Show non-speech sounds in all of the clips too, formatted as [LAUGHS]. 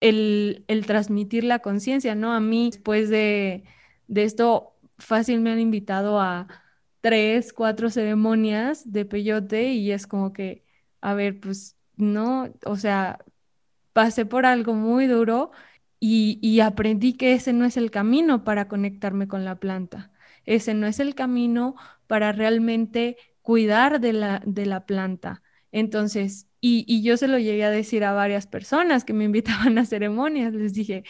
el, el transmitir la conciencia, ¿no? A mí, después de, de esto, fácil me han invitado a tres, cuatro ceremonias de peyote y es como que, a ver, pues no, o sea, pasé por algo muy duro y, y aprendí que ese no es el camino para conectarme con la planta. Ese no es el camino para realmente cuidar de la, de la planta. Entonces, y, yo se lo llegué a decir a varias personas que me [LAUGHS] invitaban a ceremonias, les dije,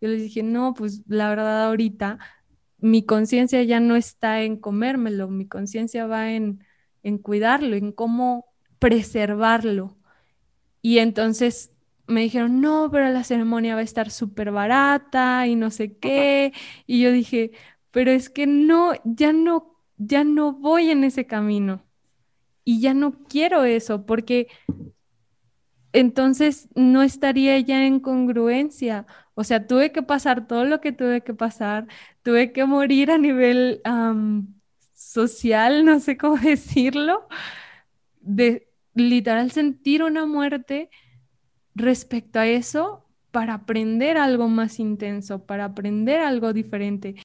yo les dije, no, pues la verdad ahorita mi conciencia ya no está en comérmelo, mi conciencia va en, en cuidarlo, en cómo preservarlo. Y entonces me dijeron, no, pero la ceremonia va a estar súper barata y no sé qué. Y yo dije, pero es que no, ya no, ya no voy en ese camino. Y ya no quiero eso, porque entonces no estaría ya en congruencia. O sea, tuve que pasar todo lo que tuve que pasar, tuve que morir a nivel social, no sé cómo [LAUGHS] decirlo, de literal sentir una muerte respecto a eso para aprender algo más intenso, para aprender algo diferente.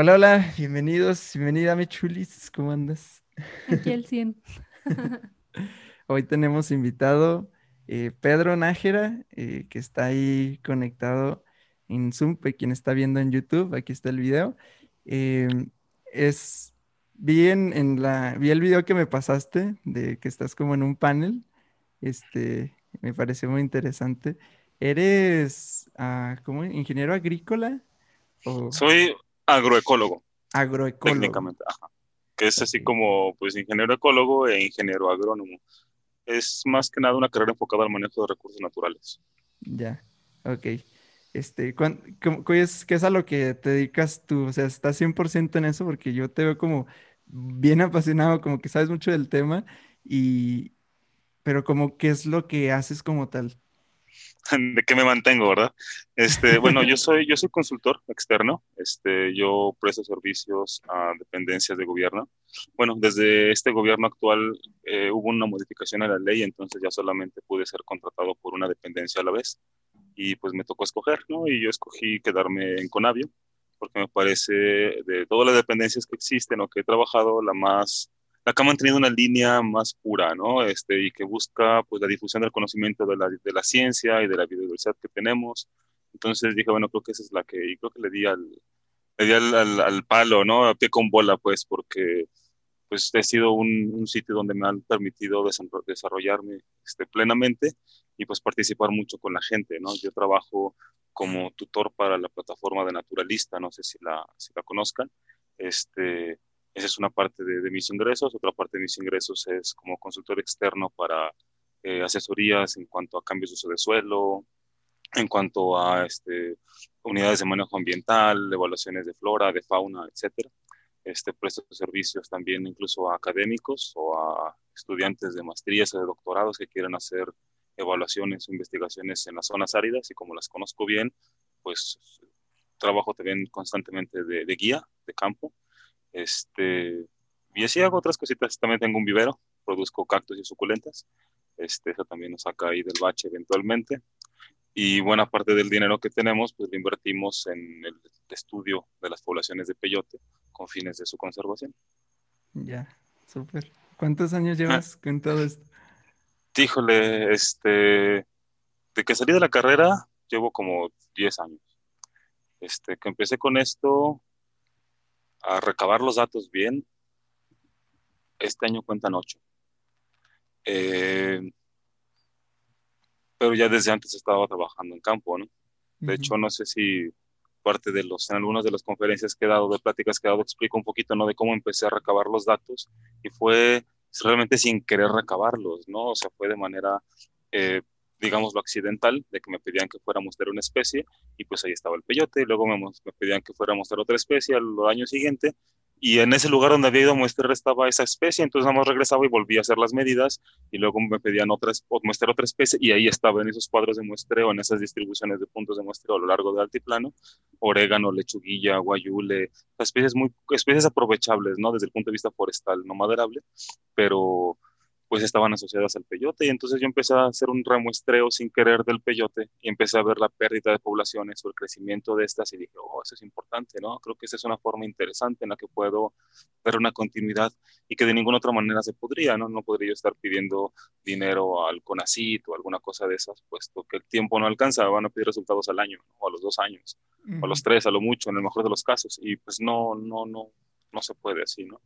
Hola, hola, bienvenidos, bienvenida mi chulis, ¿cómo andas? Aquí el 100. [LAUGHS] Hoy tenemos invitado eh, Pedro Nájera, eh, que está ahí conectado en Zoom, quien está viendo en YouTube, aquí está el video. Em, es, vi en, la, vi el video que me pasaste de que estás como en un panel, este, me pareció muy interesante. ¿Eres, uh, ¿cómo? ¿Ingeniero agrícola? Soy agroecólogo. Agroecólogo. Técnicamente, ajá. Que es así como, pues, ingeniero ecólogo e ingeniero agrónomo. Es más que nada una carrera enfocada al manejo de recursos naturales. Ya, ok. Este, ¿qué es a lo que te dedicas tú? O sea, ¿estás 100% en eso? Porque yo te veo como bien apasionado, como que sabes mucho del tema, y, pero como, ¿qué es lo que haces como tal? [LAUGHS] de qué me mantengo, ¿verdad? Este, bueno, yo soy, yo soy consultor externo, este, yo presto servicios a dependencias de gobierno. Bueno, desde este gobierno actual eh, hubo una modificación a la ley, entonces ya solamente pude ser contratado por una dependencia a la vez y pues me tocó escoger, ¿no? Y yo escogí quedarme en Conavio porque me parece de todas las dependencias que existen o que he trabajado, la más ha mantenido una línea más pura, ¿no? Este, y que busca pues la difusión del conocimiento de la, de la ciencia y de la biodiversidad que tenemos. Entonces dije, bueno, creo que esa es la que, y creo que le di al, le di al, al, palo, ¿no? A pie con bola, pues, porque pues ha sido un, un sitio donde me han permitido desarrollarme este, plenamente y pues participar mucho con la gente, ¿no? Yo trabajo como tutor para la plataforma de Naturalista, no sé si la, si la conozcan, este, esa es una parte de, mis ingresos. Otra parte de mis ingresos es como consultor externo para eh, asesorías en cuanto a cambios de uso de suelo, en cuanto a este, unidades de manejo ambiental, evaluaciones de flora, de fauna, etc. Este, presto servicios también incluso a académicos o a estudiantes de maestrías o de doctorados que quieren hacer evaluaciones o investigaciones en las zonas áridas y como las conozco bien, pues trabajo también constantemente de guía de campo este, y así hago otras cositas. También tengo un vivero, produzco cactus y suculentas. Este, eso también nos saca ahí del bache eventualmente. Y buena parte del dinero que tenemos, pues lo invertimos en el estudio de las poblaciones de peyote con fines de su conservación. Ya, súper. ¿Cuántos años ah. llevas con todo esto? Híjole, este, de que salí de la carrera, llevo como 10 años. Este, que empecé con esto, a recabar los datos bien, este año cuentan ocho. Eh, pero ya desde antes estaba trabajando en campo, ¿no? De hecho, no sé si parte de los, en algunas de las conferencias que he dado, de pláticas que he dado, explico un poquito, ¿no? De cómo empecé a recabar los datos y fue realmente sin querer recabarlos, ¿no? O sea, fue de manera eh, digamos, lo accidental, de que me pedían que fuera a mostrar una especie, y pues ahí estaba el peyote, y luego me, me pedían que fuera a mostrar otra especie al año siguiente, y en ese lugar donde había ido a muestrear estaba esa especie, entonces nada más regresaba y volvía a hacer las medidas y luego me pedían otras, muestrear otra especie y ahí estaba en esos cuadros de muestreo, en esas distribuciones de puntos de muestreo a lo largo del altiplano, orégano, lechuguilla, guayule, especies muy, especies aprovechables, ¿no? Desde el punto de vista forestal, no maderable, pero pues estaban asociadas al peyote y entonces yo empecé a hacer un remuestreo sin querer del peyote y empecé a ver la pérdida de poblaciones o el crecimiento de estas y dije, oh, eso es importante, ¿no? Creo que esa es una forma interesante en la que puedo ver una continuidad y que de ninguna otra manera se podría, ¿no? No podría yo estar pidiendo dinero al CONACIT o alguna cosa de esas, puesto que el tiempo no alcanza, van a pedir resultados al año o a los dos años o a los tres, a lo mucho, en el mejor de los casos y pues no, no, no, no se puede así, ¿no?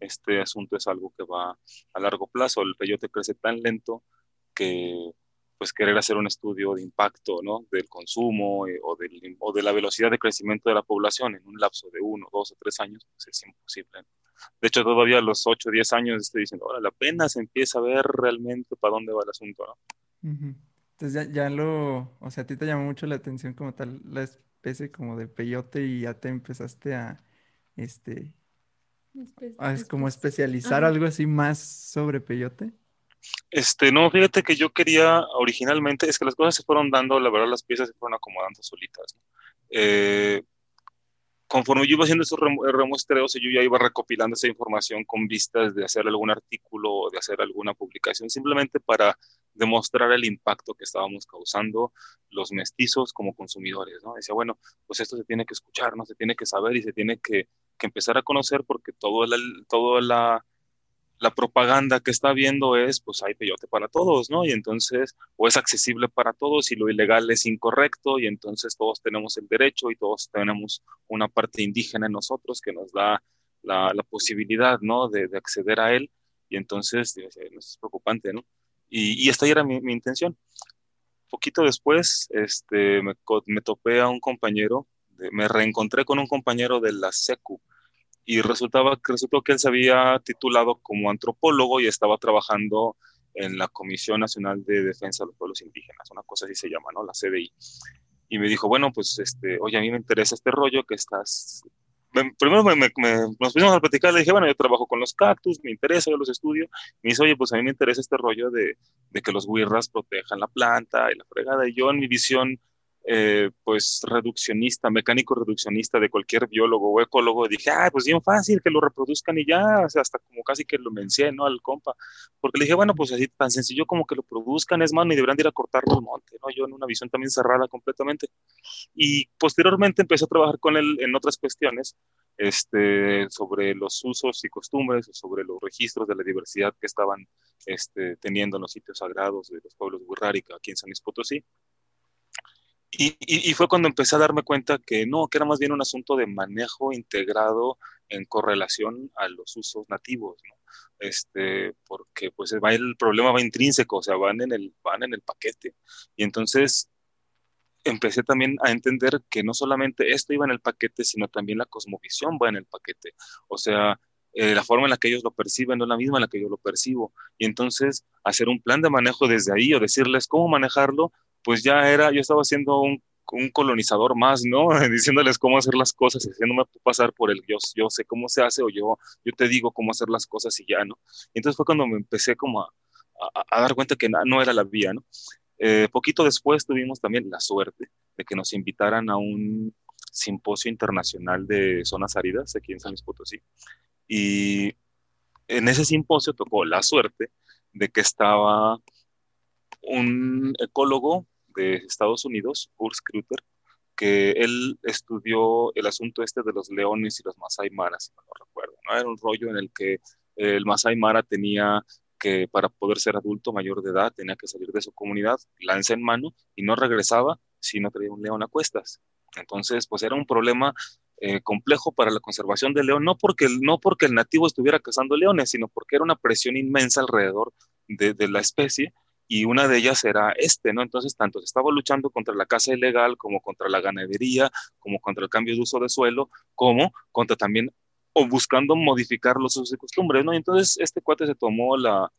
Este asunto es algo que va a largo plazo. El peyote crece tan lento que pues querer hacer un estudio de impacto ¿no? del consumo eh, o, del, o, de la velocidad de crecimiento de la población en un lapso de uno, dos o tres años, pues es imposible. De hecho, todavía a los ocho o diez años estoy diciendo, ahora la pena se empieza a ver realmente para dónde va el asunto, ¿no? Entonces ya, ya, lo, o sea, a ti te llamó mucho la atención como tal la especie como de peyote y ya te empezaste a, este, Ah, es como especializar algo así más sobre peyote. Este, no, fíjate que yo quería originalmente, es que las cosas se fueron dando, la verdad las piezas se fueron acomodando solitas. Eh, conforme yo iba haciendo esos remuestreos, yo ya iba recopilando esa información con vistas de hacer algún artículo o de hacer alguna publicación, simplemente para demostrar el impacto que estábamos causando los mestizos como consumidores, ¿no? Decía, bueno, pues esto se tiene que escuchar, ¿no? Se tiene que saber y se tiene que que empezar a conocer porque todo la, toda la, la, propaganda que está viendo es, pues hay peyote para todos, ¿no? Y entonces, o es accesible para todos y lo ilegal es incorrecto y entonces todos tenemos el derecho y todos tenemos una parte indígena en nosotros que nos da la, la posibilidad, ¿no? De, de, acceder a él y entonces, es preocupante, ¿no? Y, esta era mi, mi, intención. Poquito después, este, me, me topé a un compañero me reencontré con un compañero de la SECU y resultaba, resultó que él se había titulado como antropólogo y estaba trabajando en la Comisión Nacional de Defensa de los Pueblos Indígenas, una cosa así se llama, ¿no? La CDI. Y me dijo, bueno, pues, este, oye, a mí me interesa este rollo que estás... primero me, nos pusimos a platicar, le dije, bueno, yo trabajo con los cactus, me interesa, yo los estudio. Me dice, oye, pues a mí me interesa este rollo de, de que los guirras protejan la planta y la fregada. Y yo en mi visión eh, pues reduccionista, mecánico reduccionista de cualquier biólogo o ecólogo, dije, ah, pues bien fácil, que lo reproduzcan y ya, o sea, hasta como casi que lo mencié, ¿no? Al compa, porque le dije, bueno, pues así tan sencillo como que lo produzcan, es más, ni deberían ir a cortarlo al monte, ¿no? Yo en una visión también cerrada completamente. Y posteriormente empecé a trabajar con él en otras cuestiones, este, sobre los usos y costumbres, sobre los registros de la diversidad que estaban este, teniendo en los sitios sagrados de los pueblos de Huirrárica, aquí en San Luis Potosí. Y, fue cuando empecé a darme cuenta que no, que era más bien un asunto de manejo integrado en correlación a los usos nativos. Este, porque pues va el problema va intrínseco, o sea, van en el, van en el paquete. Y entonces empecé también a entender que no solamente esto iba en el paquete, sino también la cosmovisión va en el paquete. O sea, eh, la forma en la que ellos lo perciben no es la misma en la que yo lo percibo. Y entonces hacer un plan de manejo desde ahí o decirles cómo manejarlo, pues ya era, yo estaba haciendo un, un colonizador más, ¿no? [LAUGHS] Diciéndoles cómo hacer las cosas, haciéndome pasar por el yo, yo sé cómo se hace o yo, yo te digo cómo hacer las cosas y ya, ¿no? Y entonces fue cuando me empecé como a, a, dar cuenta que no era la vía, ¿no? Eh, poquito después tuvimos también la suerte de que nos invitaran a un simposio internacional de zonas áridas aquí en San Luis Potosí. Y en ese simposio tocó la suerte de que estaba un ecólogo de Estados Unidos, Urs Kruter, que él estudió el asunto este de los leones y los Masai Mara, si no recuerdo. ¿no? Era un rollo en el que el Masai Mara tenía que para poder ser adulto mayor de edad tenía que salir de su comunidad, lanza en mano y no regresaba si no traía un león a cuestas. Entonces, pues era un problema eh, complejo para la conservación del león, no porque, no porque el nativo estuviera cazando leones, sino porque era una presión inmensa alrededor de, de la especie y una de ellas era este, ¿no? Entonces, tanto se estaba luchando contra la caza ilegal, como contra la ganadería, como contra el cambio de uso de suelo, como contra también, o buscando modificar los usos y costumbres, ¿no? Y entonces, este cuate se tomó la,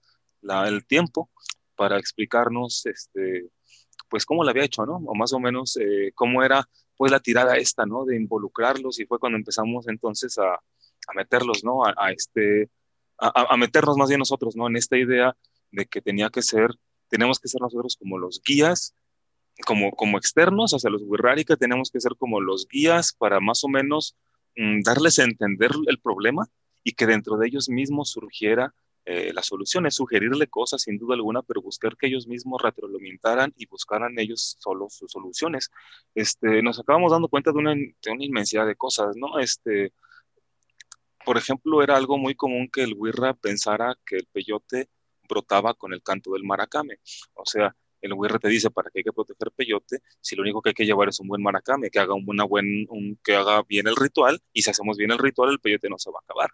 el tiempo para explicarnos, este, pues, cómo lo había hecho, ¿no? O más o menos eh, cómo era, pues, la tirada esta, ¿no? De involucrarlos, y fue cuando empezamos entonces a, a meterlos, ¿no? A, este, a, meternos más bien nosotros, ¿no? En esta idea de que tenía que ser, tenemos que ser nosotros como los guías, como, como externos hacia los que tenemos que ser como los guías para más o menos mm, darles a entender el problema y que dentro de ellos mismos surgiera eh, la solución es sugerirle cosas sin duda alguna, pero buscar que ellos mismos retroalimentaran y buscaran ellos solo sus soluciones. Este, nos acabamos dando cuenta de una, de una inmensidad de cosas, ¿no? Este, por ejemplo, era algo muy común que el Wirra pensara que el peyote brotaba con el canto del maracame. O sea, el Wirra te dice para qué hay que proteger peyote si lo único que hay que llevar es un buen maracame, que haga, un, buen, que haga bien el ritual y si hacemos bien el ritual el peyote no se va a acabar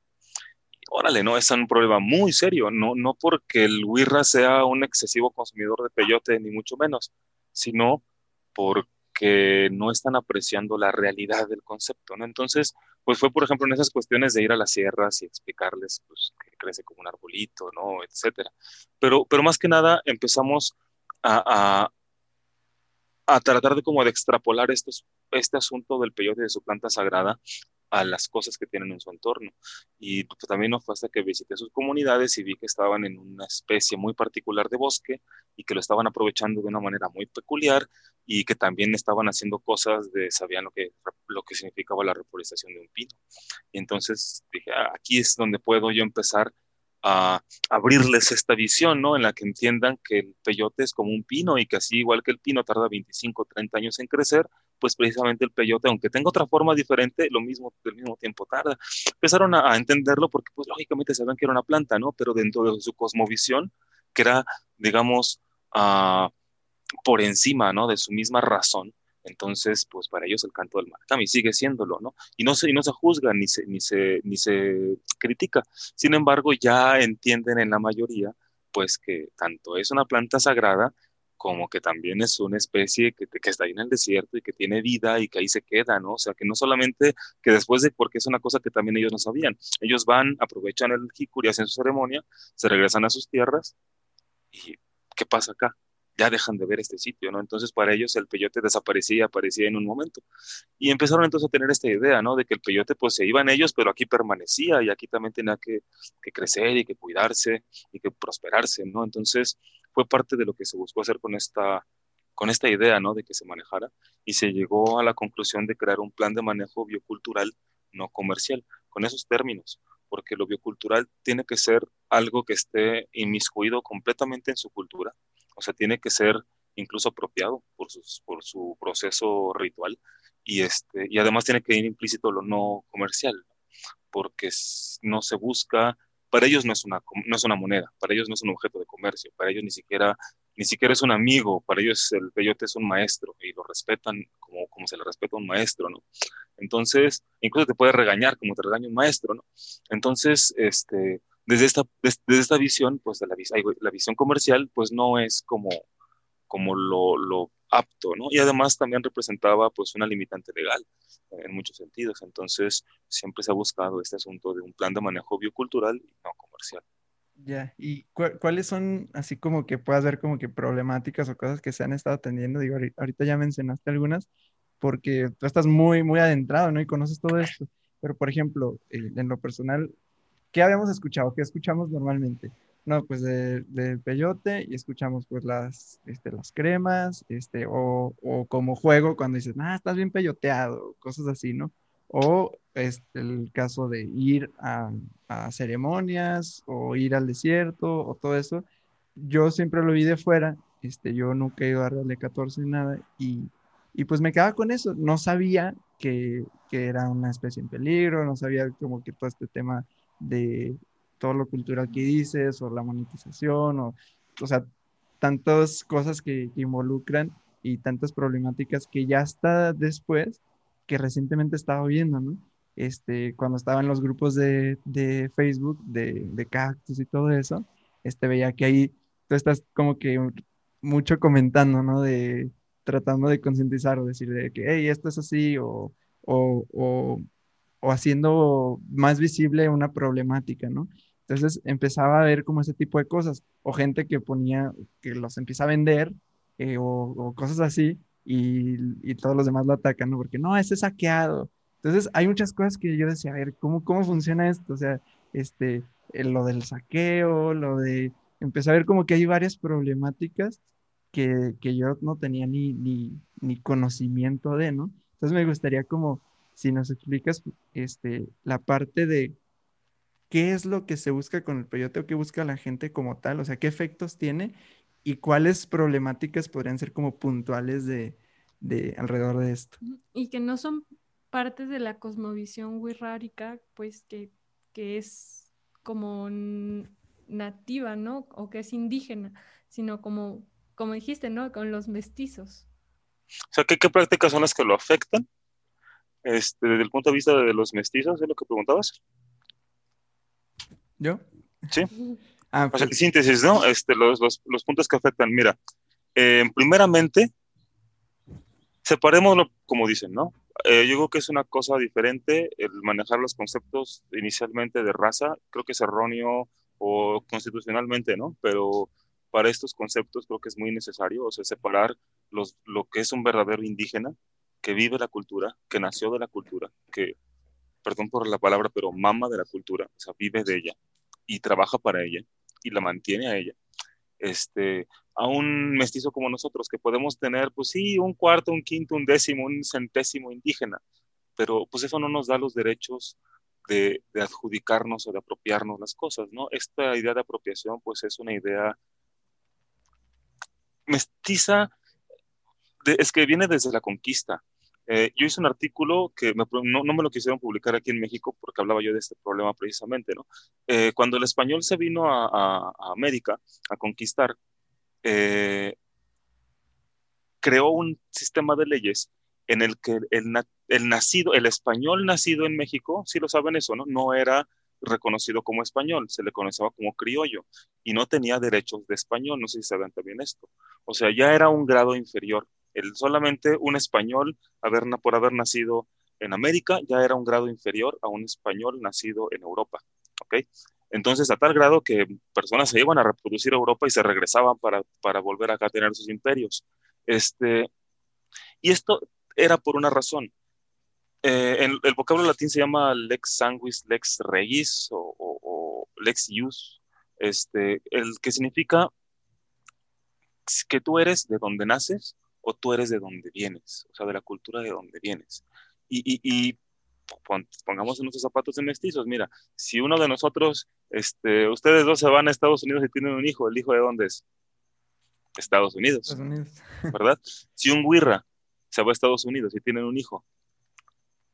órale, no, es un problema muy serio, no, no porque el Wirra sea un excesivo consumidor de peyote, ni mucho menos, sino porque no están apreciando la realidad del concepto, ¿no? Entonces, pues fue, por ejemplo, en esas cuestiones de ir a las sierras y explicarles, pues, que crece como un arbolito, ¿no? Etcétera. Pero, pero más que nada empezamos a, a, tratar de como de extrapolar estos, este asunto del peyote de su planta sagrada a las cosas que tienen en su entorno. Y pues, también no fue hasta que visité sus comunidades y vi que estaban en una especie muy particular de bosque y que lo estaban aprovechando de una manera muy peculiar y que también estaban haciendo cosas de, sabían lo que, lo que significaba la reforestación de un pino. Y entonces dije, ah, aquí es donde puedo yo empezar a abrirles esta visión, ¿no? En la que entiendan que el peyote es como un pino y que así igual que el pino tarda 25, 30 años en crecer, pues precisamente el peyote, aunque tenga otra forma diferente, lo mismo, del mismo tiempo tarda. Empezaron a, entenderlo porque, pues, lógicamente sabían que era una planta, ¿no? Pero dentro de su cosmovisión, que era, digamos, uh, por encima, ¿no? De su misma razón, entonces, pues para ellos el canto del maracami sigue siéndolo, ¿no? Y no se, y no se juzga ni se, ni, se, ni se critica. Sin embargo, ya entienden en la mayoría, pues que tanto es una planta sagrada como que también es una especie que, que, está ahí en el desierto y que tiene vida y que ahí se queda, ¿no? O sea, que no solamente que después de, porque es una cosa que también ellos no sabían, ellos van, aprovechan el jicuri, hacen su ceremonia, se regresan a sus tierras y ¿qué pasa acá? Ya dejan de ver este sitio, ¿no? Entonces para ellos el peyote desaparecía, aparecía en un momento. Y empezaron entonces a tener esta idea, ¿no? De que el peyote pues se iban ellos, pero aquí permanecía y aquí también tenía que, crecer y que cuidarse y que prosperarse, ¿no? Entonces fue parte de lo que se buscó hacer con esta, con esta idea, ¿no? De que se manejara y se llegó a la conclusión de crear un plan de manejo biocultural no comercial, con esos términos, porque lo biocultural tiene que ser algo que esté inmiscuido completamente en su cultura, o sea, tiene que ser incluso apropiado por, por su proceso ritual y, este, y además tiene que ir implícito lo no comercial, porque no se busca, para ellos no es, una, no es una moneda, para ellos no es un objeto de comercio, para ellos ni siquiera, ni siquiera es un amigo, para ellos el peyote es un maestro y lo respetan como, como se le respeta a un maestro, ¿no? Entonces, incluso te puede regañar como te regaña un maestro, ¿no? Entonces, este, desde esta, desde esta visión, pues la, visión comercial, pues no es como, como lo, lo, apto, ¿no? Y además también representaba pues una limitante legal en muchos sentidos. Entonces, siempre se ha buscado este asunto de un plan de manejo biocultural y no comercial. Ya, ¿y cuáles son, así como que puedas ver como que problemáticas o cosas que se han estado atendiendo? Digo, ahorita ya mencionaste algunas, porque tú estás muy, muy adentrado, ¿no? Y conoces todo esto. Pero, por ejemplo, en lo personal, ¿qué habíamos escuchado? ¿Qué escuchamos normalmente? No, pues del de peyote y escuchamos pues las, este, las cremas, este, o, o, como juego cuando dices, ah, estás bien peyoteado, cosas así, ¿no? O es este, el caso de ir a, a, ceremonias o ir al desierto o todo eso. Yo siempre lo vi de fuera, este, yo nunca he ido a darle 14 ni nada y, y pues me quedaba con eso, no sabía que, que era una especie en peligro, no sabía como que todo este tema de todo lo cultural que dices, o la monetización, o, o sea, tantas cosas que, involucran y tantas problemáticas que ya está después, que recientemente estaba viendo, ¿no? Este, cuando estaba en los grupos de, de Facebook, de, de, cactus y todo eso, este, veía que ahí tú estás como que mucho comentando, ¿no? De tratando de concientizar o decir de que, hey, esto es así, o, o, o haciendo más visible una problemática, ¿no? Entonces empezaba a ver como ese tipo de cosas, o gente que ponía, que los empieza a vender, eh, o, cosas así, y, y, todos los demás lo atacan, ¿no? Porque no, ese es saqueado. Entonces, hay muchas cosas que yo decía, a ver, ¿cómo, cómo funciona esto? O sea, este, lo del saqueo, lo de, empecé a ver como que hay varias problemáticas que, que yo no tenía ni, ni, ni, conocimiento de, ¿no? Entonces me gustaría como, si nos explicas, este, la parte de qué es lo que se busca con el peyote o qué busca la gente como tal, o sea, qué efectos tiene y cuáles problemáticas podrían ser como puntuales de, de alrededor de esto. Y que no son partes de la cosmovisión wixárika, pues que, que es como nativa, ¿no? O que es indígena, sino como, como dijiste, ¿no? Con los mestizos. O sea, ¿qué, qué prácticas son las que lo afectan? Este, desde el punto de vista de los mestizos, ¿es lo que preguntabas? ¿Yo? Sí. Ah, o sea, síntesis, ¿no? Este, los, los, los puntos que afectan. Mira, eh, primeramente, separémoslo como dicen, ¿no? Eh, yo creo que es una cosa diferente el manejar los conceptos inicialmente de raza. Creo que es erróneo o constitucionalmente, ¿no? Pero para estos conceptos creo que es muy necesario, o sea, separar los, lo que es un verdadero indígena que vive la cultura, que nació de la cultura, que, perdón por la palabra, pero mama de la cultura, o sea, vive de ella y trabaja para ella y la mantiene a ella. Este, a un mestizo como nosotros, que podemos tener, pues sí, un cuarto, un quinto, un décimo, un centésimo indígena, pero pues eso no nos da los derechos de, adjudicarnos o de apropiarnos las cosas, ¿no? Esta idea de apropiación, pues es una idea mestiza, es que viene desde la conquista. Eh, yo hice un artículo que no, me lo quisieron publicar aquí en México porque hablaba yo de este problema precisamente, ¿no? Eh, cuando el español se vino a América a conquistar, eh, creó un sistema de leyes en el que el, nacido, el español nacido en México, si lo saben eso, ¿no? No era reconocido como español, se le conocía como criollo y no tenía derechos de español, no sé si saben también esto. O sea, ya era un grado inferior. Solamente un español por haber nacido en América ya era un grado inferior a un español nacido en Europa. ¿ok? Entonces, a tal grado que personas se iban a reproducir a Europa y se regresaban para, para volver acá a tener sus imperios. Este, y esto era por una razón. Eh, el vocablo latín se llama lex sanguis, lex regis o, lex ius, este, el que significa que tú eres de donde naces o tú eres de donde vienes, o sea, de la cultura de donde vienes. Y, y pongamos en nuestros zapatos de mestizos, mira, si uno de nosotros, este, ustedes dos se van a Estados Unidos y tienen un hijo, ¿el hijo de dónde es? Estados Unidos, ¿verdad? Si un guirra se va a Estados Unidos y tienen un hijo,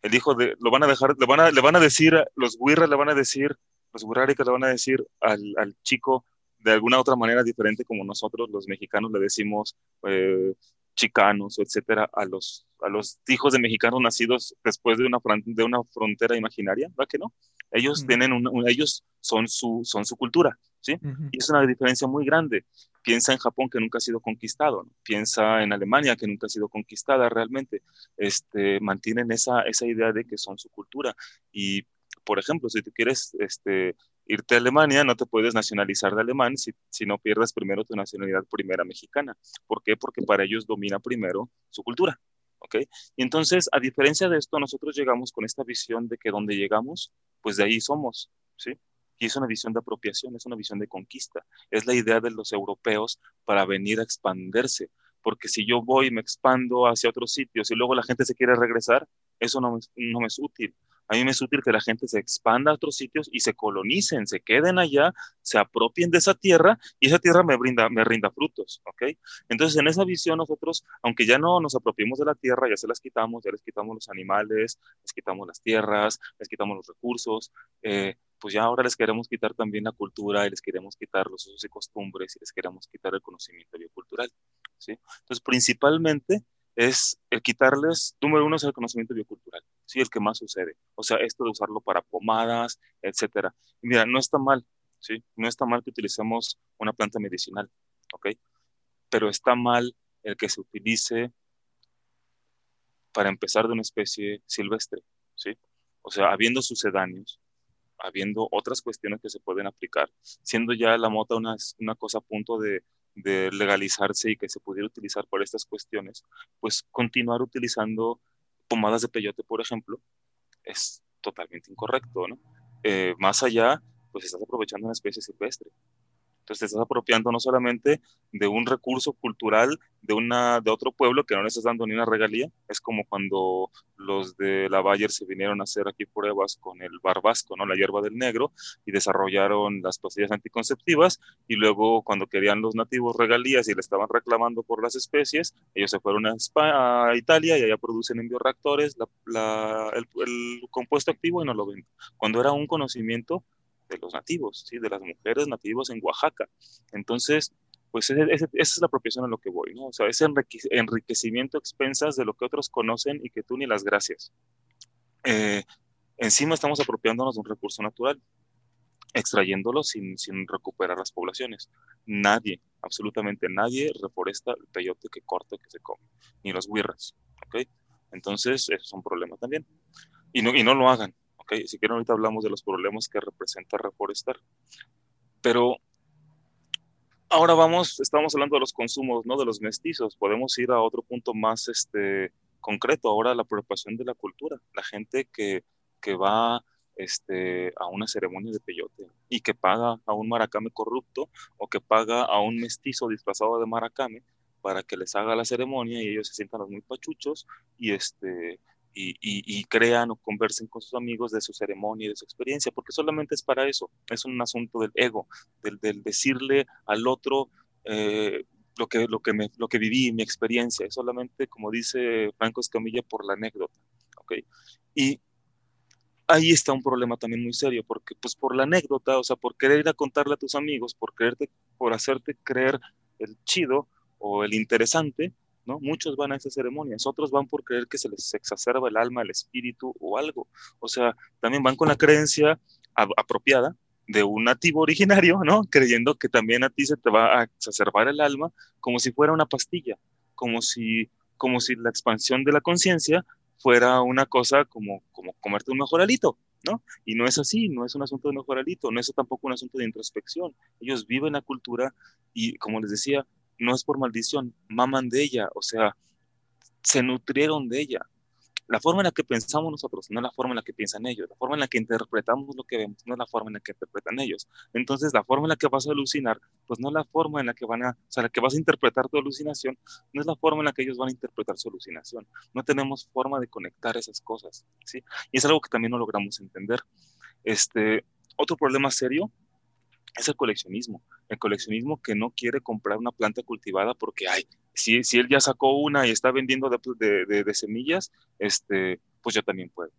el hijo de, lo van a dejar, le van a, le van a decir, los guirras le van a decir, los guirráricas le van a decir al, al, chico de alguna otra manera diferente como nosotros los mexicanos le decimos eh, chicanos, etcétera, a los, a los hijos de mexicanos nacidos después de una, de una frontera imaginaria, ¿verdad que no? Ellos tienen ellos son su, son su cultura, ¿sí? Y es una diferencia muy grande. Piensa en Japón que nunca ha sido conquistado, piensa en Alemania que nunca ha sido conquistada realmente. Este, mantienen esa, esa idea de que son su cultura. Y, por ejemplo, si tú quieres este, irte a Alemania, no te puedes nacionalizar de alemán si, si, no pierdes primero tu nacionalidad primera mexicana. ¿Por qué? Porque para ellos domina primero su cultura. ¿Ok? Y entonces, a diferencia de esto, nosotros llegamos con esta visión de que donde llegamos, pues de ahí somos. ¿Sí? Y es una visión de apropiación, es una visión de conquista. Es la idea de los europeos para venir a expandirse. Porque si yo voy y me expando hacia otros sitios y luego la gente se quiere regresar, eso no no es útil a mí me es útil que la gente se expanda a otros sitios y se colonicen, se queden allá, se apropien de esa tierra y esa tierra me brinda, me rinda frutos, ¿ok? Entonces, en esa visión nosotros, aunque ya no nos apropiemos de la tierra, ya se las quitamos, ya les quitamos los animales, les quitamos las tierras, les quitamos los recursos, eh, pues ya ahora les queremos quitar también la cultura y les queremos quitar los usos y costumbres y les queremos quitar el conocimiento biocultural, ¿sí? Entonces, principalmente es el quitarles, número uno es el conocimiento biocultural, sí, el que más sucede. O sea, esto de usarlo para pomadas, etcétera. mira, no está mal, sí, no está mal que utilicemos una planta medicinal, ¿ok? Pero está mal el que se utilice para empezar de una especie silvestre, ¿sí? O sea, habiendo sucedáneos, habiendo otras cuestiones que se pueden aplicar, siendo ya la mota una, una cosa a punto de, de legalizarse y que se pudiera utilizar por estas cuestiones, pues continuar utilizando pomadas de peyote, por ejemplo, es totalmente incorrecto, ¿no? Eh, más allá, pues estás aprovechando una especie silvestre. Entonces te estás apropiando no solamente de un recurso cultural de, una, de otro pueblo que no le estás dando ni una regalía, es como cuando los de la Bayer se vinieron a hacer aquí pruebas con el barbasco, ¿no? la hierba del negro, y desarrollaron las pastillas anticonceptivas, y luego cuando querían los nativos regalías y le estaban reclamando por las especies, ellos se fueron a, a Italia y allá producen en bioreactores la, el, el compuesto activo y no lo ven. Cuando era un conocimiento de los nativos, ¿sí? de las mujeres nativas en Oaxaca. Entonces, pues esa es la apropiación a lo que voy, ¿no? O sea, ese enriquecimiento a expensas de lo que otros conocen y que tú ni las gracias. Eh, encima estamos apropiándonos de un recurso natural, extrayéndolo sin, sin recuperar las poblaciones. Nadie, absolutamente nadie, reforesta el peyote que corta, que se come, ni los huirras, ¿ok? Entonces, eso es un problema también. Y no, y no lo hagan, si quieren ahorita hablamos de los problemas que representa reforestar. Pero ahora vamos, estamos hablando de los consumos, ¿no? De los mestizos. Podemos ir a otro punto más este, concreto, ahora la preocupación de la cultura. La gente que, que va este, a una ceremonia de peyote y que paga a un maracame corrupto o que paga a un mestizo disfrazado de maracame para que les haga la ceremonia y ellos se sientan los muy pachuchos y este y, crean o conversen con sus amigos de su ceremonia y de su experiencia, porque solamente es para eso, es un asunto del ego, del, decirle al otro eh, lo, que, lo, que me, lo que viví, mi experiencia, es solamente, como dice Franco Escamilla, por la anécdota. ¿okay? Y ahí está un problema también muy serio, porque pues por la anécdota, o sea, por querer ir a contarle a tus amigos, por, creerte, por hacerte creer el chido o el interesante, ¿no? Muchos van a esas ceremonias, otros van por creer que se les exacerba el alma, el espíritu o algo. O sea, también van con la creencia apropiada de un nativo originario, ¿no? [LAUGHS] Creyendo que también a ti se te va a exacerbar el alma como si fuera una pastilla, como si, como si la expansión de la conciencia fuera una cosa como, como comerte un mejoralito, ¿no? Y no es así, no es un asunto de mejoralito, no es tampoco un asunto de introspección. Ellos viven la cultura y, como les decía, no es por maldición, maman de ella, o sea, se nutrieron de ella. La forma en la que pensamos nosotros no es la forma en la que piensan ellos, la forma en la que interpretamos lo que vemos no es la forma en la que interpretan ellos. Entonces, la forma en la que vas a alucinar, pues no es la forma en la que van a, o sea, la que vas a interpretar tu alucinación, no es la forma en la que ellos van a interpretar su alucinación. No tenemos forma de conectar esas cosas, ¿sí? Y es algo que también no logramos entender. Este, otro problema serio es el coleccionismo. El coleccionismo que no quiere comprar una planta cultivada porque, ay, si, si él ya sacó una y está vendiendo de, de, de, semillas, este, pues yo también puedo.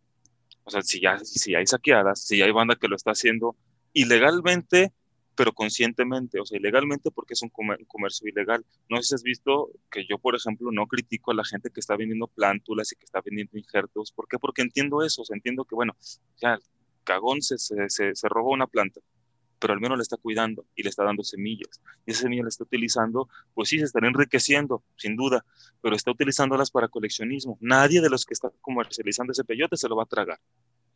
O sea, si ya si hay saqueadas, si hay banda que lo está haciendo ilegalmente, pero conscientemente, o sea, ilegalmente porque es un, comercio ilegal. No sé si has visto que yo, por ejemplo, no critico a la gente que está vendiendo plántulas y que está vendiendo injertos. ¿Por qué? Porque entiendo eso, entiendo que, bueno, ya, cagón se, se, se robó una planta pero al menos le está cuidando y le está dando semillas. Y esa semilla la está utilizando, pues sí, se están enriqueciendo, sin duda, pero está utilizándolas para coleccionismo. Nadie de los que está comercializando ese peyote se lo va a tragar.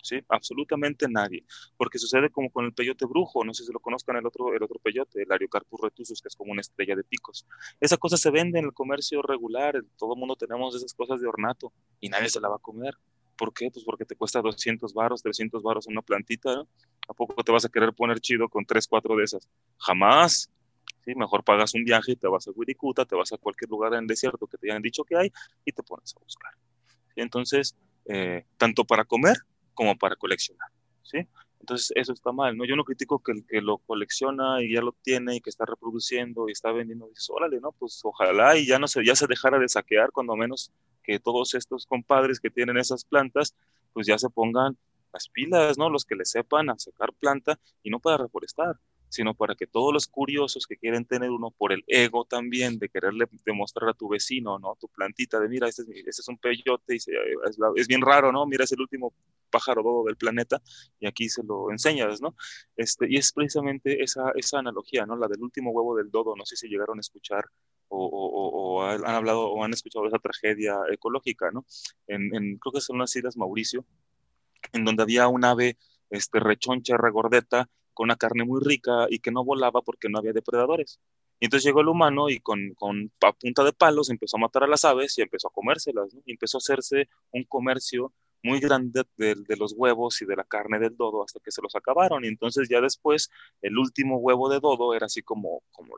¿Sí? Absolutamente nadie. Porque sucede como con el peyote brujo, no sé si lo conozcan el otro, el otro peyote, el Ariocarpus retusus, que es como una estrella de picos. Esa cosa se vende en el comercio regular, todo el mundo tenemos esas cosas de ornato y nadie se la va a comer. ¿Por qué? Pues porque te cuesta 200 varos, 300 varos una plantita, ¿no? ¿A poco te vas a querer poner chido con 3, 4 de esas? Jamás. ¿sí? Mejor pagas un viaje y te vas a Wirikuta, te vas a cualquier lugar en el desierto que te hayan dicho que hay y te pones a buscar. Entonces, eh, tanto para comer como para coleccionar. ¿sí? Entonces, eso está mal, ¿no? Yo no critico que el que lo colecciona y ya lo tiene y que está reproduciendo y está vendiendo, dices, órale, ¿no? Pues ojalá y ya no se, ya se dejara de saquear, cuando menos que todos estos compadres que tienen esas plantas, pues ya se pongan las pilas, ¿no? Los que le sepan a sacar planta y no para reforestar, sino para que todos los curiosos que quieren tener uno por el ego también, de quererle demostrar a tu vecino, ¿no? Tu plantita, de mira, este es, este es un peyote y es, bien raro, ¿no? Mira, es el último pájaro dodo del planeta y aquí se lo enseñas, ¿no? Este, y es precisamente esa, esa analogía, ¿no? La del último huevo del dodo, no sé si llegaron a escuchar o, han hablado o han escuchado esa tragedia ecológica, ¿no? En, en, creo que son las Islas Mauricio, en donde había un ave este, rechoncha, regordeta, con una carne muy rica y que no volaba porque no había depredadores. Y entonces llegó el humano y con, con punta de palos empezó a matar a las aves y empezó a comérselas, y empezó a hacerse un comercio muy grande de, de, los huevos y de la carne del dodo hasta que se los acabaron. Y entonces ya después el último huevo de dodo era así como, como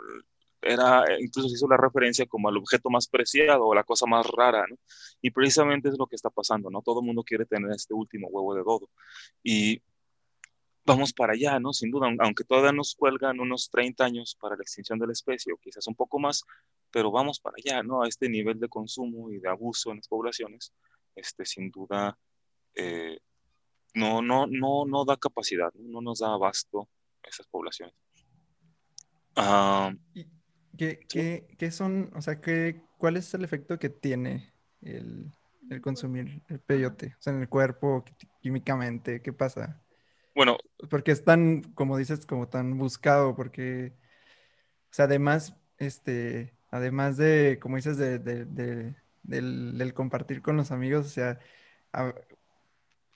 era, incluso se hizo la referencia como al objeto más preciado o la cosa más rara, ¿no? Y precisamente es lo que está pasando, ¿no? Todo el mundo quiere tener este último huevo de dodo. Y vamos para allá, ¿no? Sin duda, aunque todavía nos cuelgan unos 30 años para la extinción de la especie, o quizás un poco más, pero vamos para allá, ¿no? A este nivel de consumo y de abuso en las poblaciones, este, sin duda, eh, no, no, no, no da capacidad, no, nos da abasto a esas poblaciones. Ah, ¿Qué, qué, qué, son, o sea, qué, cuál es el efecto que tiene el, el consumir el peyote? O sea, en el cuerpo, químicamente, ¿qué pasa? Bueno. Porque es tan, como dices, como tan buscado, porque, o sea, además, este, además de, como dices, de, de, de del, del, compartir con los amigos, o sea, a,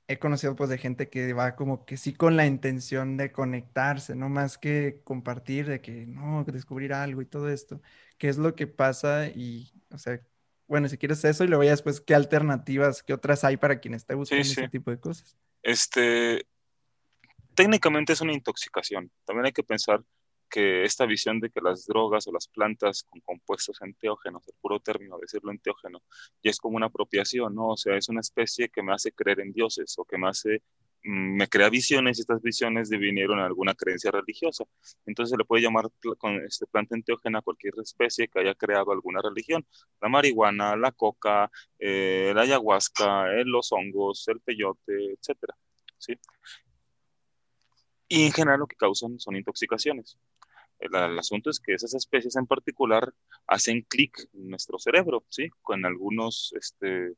he conocido pues de gente que va como que sí con la intención de conectarse, no más que compartir, de que no, descubrir algo y todo esto, qué es lo que pasa y, o sea, bueno, si quieres eso y luego ya después, ¿qué alternativas, qué otras hay para quien esté buscando ese tipo de cosas? Este, técnicamente es una intoxicación. También hay que pensar que esta visión de que las drogas o las plantas con compuestos enteógenos, el puro término decirlo enteógeno, ya es como una apropiación, ¿no? O sea, es una especie que me hace creer en dioses o que me hace, mm, me crea visiones y estas visiones devinieron en alguna creencia religiosa. Entonces se le puede llamar con este planta enteógena a cualquier especie que haya creado alguna religión. La marihuana, la coca, eh, la ayahuasca, eh, los hongos, el peyote, etcétera, ¿sí? Y en general lo que causan son intoxicaciones. El, asunto es que esas especies en particular hacen clic en nuestro cerebro, ¿sí? Con algunos, este,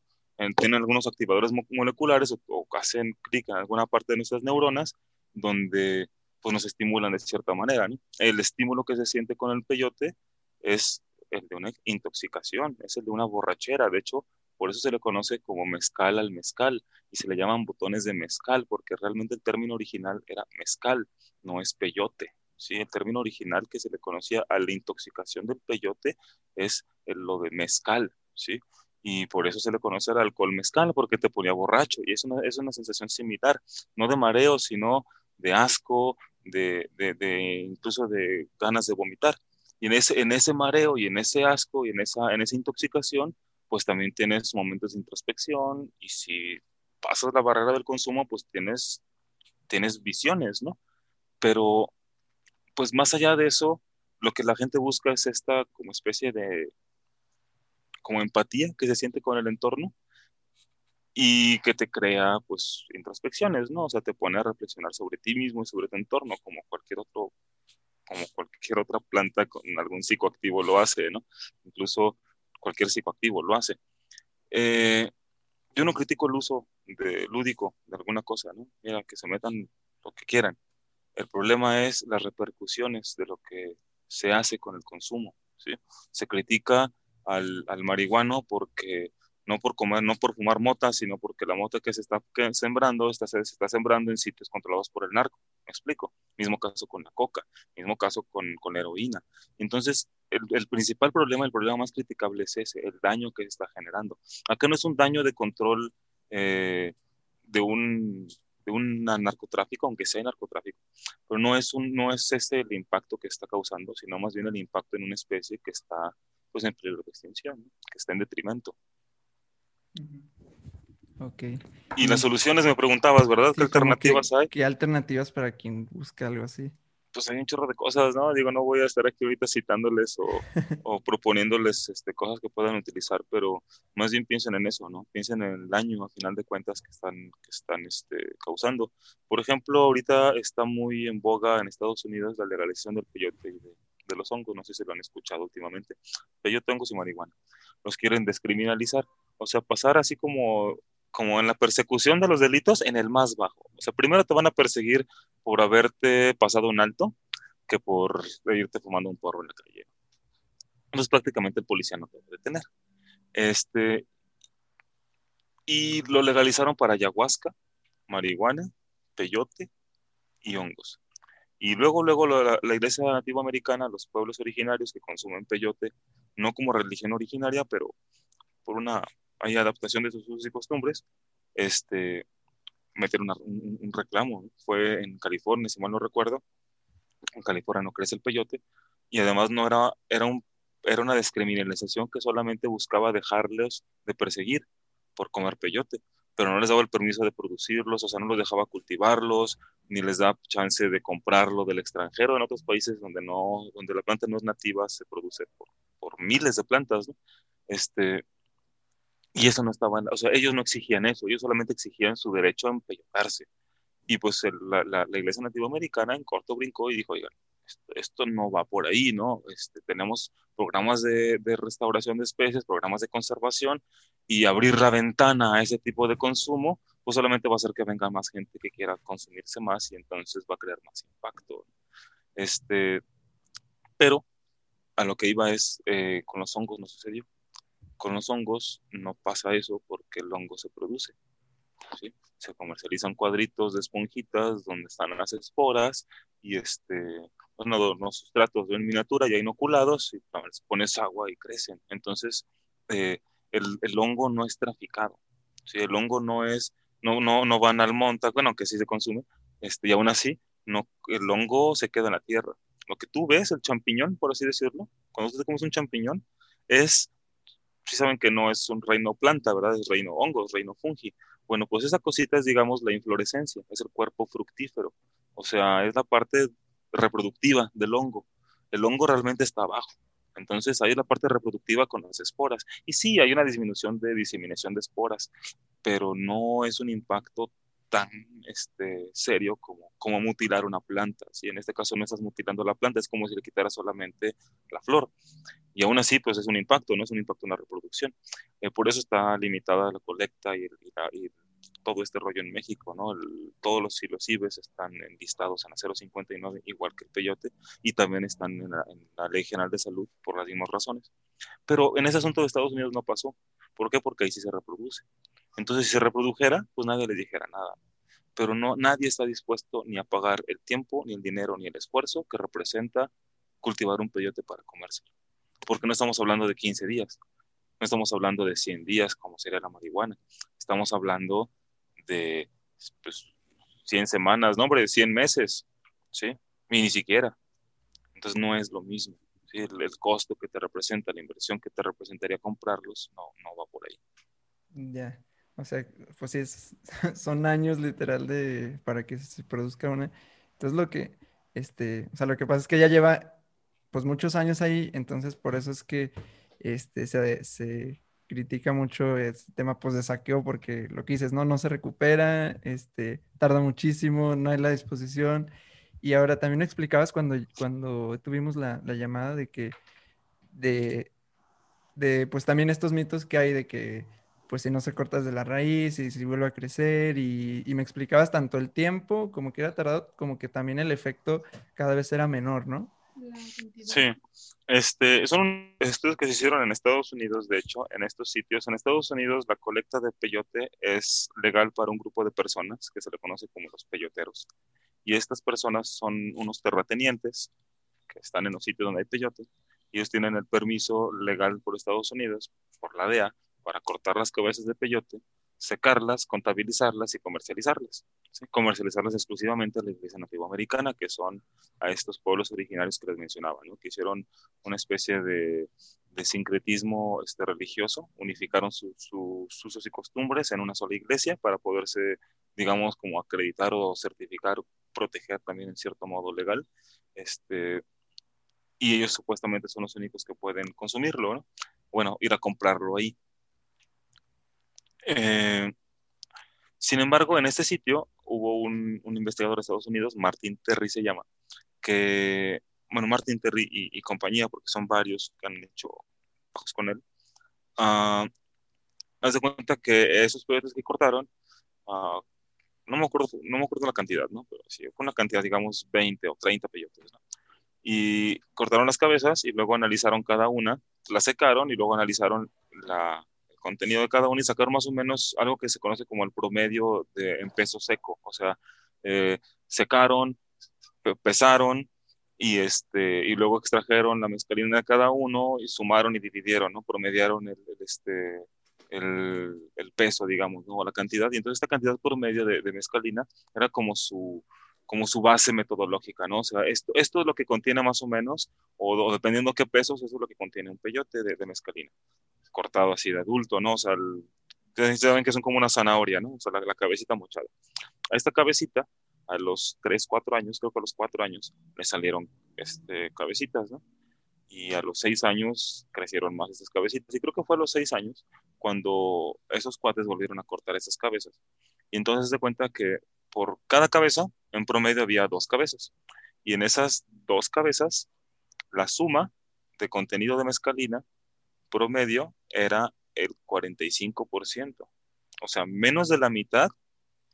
tienen algunos activadores moleculares o, hacen clic en alguna parte de nuestras neuronas donde pues nos estimulan de cierta manera. El estímulo que se siente con el peyote es el de una intoxicación, es el de una borrachera. De hecho, por eso se le conoce como mezcal al mezcal y se le llaman botones de mezcal, porque realmente el término original era mezcal, no es peyote. ¿Sí? El término original que se le conocía a la intoxicación del peyote es lo de mezcal, ¿sí? Y por eso se le conoce al alcohol mezcal, porque te ponía borracho. Y es una, es una sensación similar, no de mareo, sino de asco, de, de, incluso de ganas de vomitar. Y en ese, en ese mareo y en ese asco y en esa, en esa intoxicación, pues también tienes momentos de introspección y si pasas la barrera del consumo, pues tienes, tienes visiones, ¿no? Pero pues más allá de eso, lo que la gente busca es esta como especie de como empatía que se siente con el entorno y que te crea pues introspecciones, ¿no? O sea, te pone a reflexionar sobre ti mismo y sobre tu entorno como cualquier otro como cualquier otra planta con algún psicoactivo lo hace, ¿no? Incluso cualquier psicoactivo lo hace. Eh, yo no critico el uso de lúdico de alguna cosa, ¿no? Mira, que se metan lo que quieran, el problema es las repercusiones de lo que se hace con el consumo. ¿sí? Se critica al, al marihuano porque no por comer, no por fumar mota, sino porque la mota que se está sembrando está, se está sembrando en sitios controlados por el narco. ¿Me explico? Mismo caso con la coca, mismo caso con, con heroína. Entonces, el, el, principal problema, el problema más criticable es ese, el daño que se está generando. Acá no es un daño de control eh, de un de un narcotráfico, aunque sea narcotráfico, pero no es, un, no es ese el impacto que está causando, sino más bien el impacto en una especie que está pues, en peligro de extinción, que está en detrimento. Ok. Y las soluciones me preguntabas, ¿verdad? ¿Qué alternativas hay? ¿Qué alternativas para quien busca algo así? Pues hay un chorro de cosas, ¿no? Digo, no voy a estar aquí ahorita citándoles o, [LAUGHS] o proponiéndoles este, cosas que puedan utilizar, pero más bien piensen en eso, ¿no? Piensen en el daño, a final de cuentas, que están, que están este, causando. Por ejemplo, ahorita está muy en boga en Estados Unidos la legalización del peyote y de, de los hongos, no sé si lo han escuchado últimamente. Peyote, hongos y marihuana. Los quieren descriminalizar, o sea, pasar así como como en la persecución de los delitos en el más bajo. O sea, primero te van a perseguir por haberte pasado un alto que por irte fumando un porro en la calle. Entonces prácticamente el policía no te va a detener. Este, y lo legalizaron para ayahuasca, marihuana, peyote y hongos. Y luego, luego la, la, iglesia nativa americana, los pueblos originarios que consumen peyote, no como religión originaria, pero por una hay adaptación de sus usos y costumbres, este, meter un, reclamo. Fue en California, si mal no recuerdo. En California no crece el peyote y además no era, era, un, era una descriminalización que solamente buscaba dejarles de perseguir por comer peyote, pero no les daba el permiso de producirlos, o sea, no los dejaba cultivarlos, ni les da chance de comprarlo del extranjero. En otros países donde, no, donde la planta no es nativa, se produce por, por miles de plantas, ¿no? Este, y eso no estaba, o sea, ellos no exigían eso, ellos solamente exigían su derecho a empeyotarse. Y pues la, la, la, Iglesia Nativa Americana en corto brincó y dijo, oigan, esto, no va por ahí, ¿no? Este, tenemos programas de, de, restauración de especies, programas de conservación y abrir la ventana a ese tipo de consumo, pues solamente va a hacer que venga más gente que quiera consumirse más y entonces va a crear más impacto. Este, pero a lo que iba es, eh, con los hongos no sucedió. Con los hongos no pasa eso porque el hongo se produce. Se comercializan cuadritos de esponjitas donde están las esporas y este, pues no, los sustratos en miniatura ya inoculados y pones agua y crecen. Entonces, eh, el, el, hongo no es traficado. ¿sí? El hongo no es, no, no, no van al monte, bueno, que sí se consume, este, y aún así, no, el hongo se queda en la tierra. Lo que tú ves, el champiñón, por así decirlo, cuando usted comes un champiñón, es, si saben que no es un reino planta, ¿verdad? Es reino hongo, es reino fungi. Bueno, pues esa cosita es, digamos, la inflorescencia, es el cuerpo fructífero. O sea, es la parte reproductiva del hongo. El hongo realmente está abajo. Entonces hay la parte reproductiva con las esporas. Y sí, hay una disminución de diseminación de esporas, pero no es un impacto tan este, serio como, como mutilar una planta. Si en este caso no estás mutilando la planta, es como si le quitaras solamente la flor. Y aún así, pues es un impacto, no es un impacto en la reproducción. Eh, por eso está limitada la colecta y, y, todo este rollo en México, ¿no? todos los silosibes están listados en la 059, igual que el peyote, y también están en la, en la, Ley General de Salud por las mismas razones. Pero en ese asunto de Estados Unidos no pasó. ¿Por qué? Porque ahí sí se reproduce. Entonces, si se reprodujera, pues nadie le dijera nada. Pero no, nadie está dispuesto ni a pagar el tiempo, ni el dinero, ni el esfuerzo que representa cultivar un peyote para comérselo. Porque no estamos hablando de 15 días, no estamos hablando de 100 días como sería la marihuana. Estamos hablando de pues, 100 semanas, no, hombre, de 100 meses, ¿sí? Y ni siquiera. Entonces no es lo mismo. El, el, costo que te representa, la inversión que te representaría comprarlos, no, no va por ahí. Ya. O sea, pues sí, es, [LAUGHS] son años literal de para que se produzca una. Entonces lo que, este, o sea, lo que pasa es que ya lleva pues muchos años ahí, entonces por eso es que este, se, se critica mucho este tema pues de saqueo porque lo que dices, no, no se recupera, este, tarda muchísimo, no hay la disposición. Y ahora también explicabas cuando, cuando tuvimos la, la llamada de que, de, de, pues también estos mitos que hay de que pues si no se cortas de la raíz y si vuelve a crecer y, y, me explicabas tanto el tiempo como que era tardado, como que también el efecto cada vez era menor, ¿no? Sí, este, son estudios que se hicieron en Estados Unidos, de hecho, en estos sitios. En Estados Unidos la colecta de peyote es legal para un grupo de personas que se le conoce como los peyoteros. Y estas personas son unos terratenientes que están en los sitios donde hay peyote. Ellos tienen el permiso legal por Estados Unidos, por la DEA, para cortar las cabezas de peyote, secarlas, contabilizarlas y comercializarlas. Comercializarlas exclusivamente a la Iglesia Nativa Americana, que son a estos pueblos originarios que les mencionaba, ¿no? que hicieron una especie de, de sincretismo este, religioso, unificaron su, su, sus usos y costumbres en una sola iglesia para poderse, digamos, como acreditar o certificar, proteger también en cierto modo legal. Este, y ellos supuestamente son los únicos que pueden consumirlo, ¿no? Bueno, ir a comprarlo ahí. Eh, sin embargo, en este sitio hubo un, investigador de Estados Unidos, Martin Terry se llama, que, bueno, Martin Terry y, compañía, porque son varios que han hecho trabajos con él, uh, haz de cuenta que esos peyotes que cortaron, uh, no me acuerdo, no me acuerdo la cantidad, ¿no? Pero sí, fue una cantidad, digamos, 20 o 30 peyotes, ¿no? Y cortaron las cabezas y luego analizaron cada una, la secaron y luego analizaron la, contenido de cada uno y sacar más o menos algo que se conoce como el promedio de, en peso seco. O sea, eh, secaron, pesaron y, este, y luego extrajeron la mezcalina de cada uno y sumaron y dividieron, ¿no? Promediaron el, el este, el, el, peso, digamos, ¿no? la cantidad. Y entonces esta cantidad por medio de, de mescalina era como su, como su base metodológica, ¿no? O sea, esto, esto es lo que contiene más o menos, o, dependiendo qué pesos, eso es lo que contiene un peyote de, de mescalina, cortado así de adulto, ¿no? O sea, ustedes saben que son como una zanahoria, ¿no? O sea, la, la, cabecita mochada. A esta cabecita, a los 3, 4 años, creo que a los 4 años, le salieron este, cabecitas, ¿no? Y a los 6 años crecieron más esas cabecitas. Y creo que fue a los 6 años cuando esos cuates volvieron a cortar esas cabezas. Y entonces se cuenta que por cada cabeza, en promedio había dos cabezas. Y en esas dos cabezas, la suma de contenido de mescalina promedio era el 45%. O sea, menos de la mitad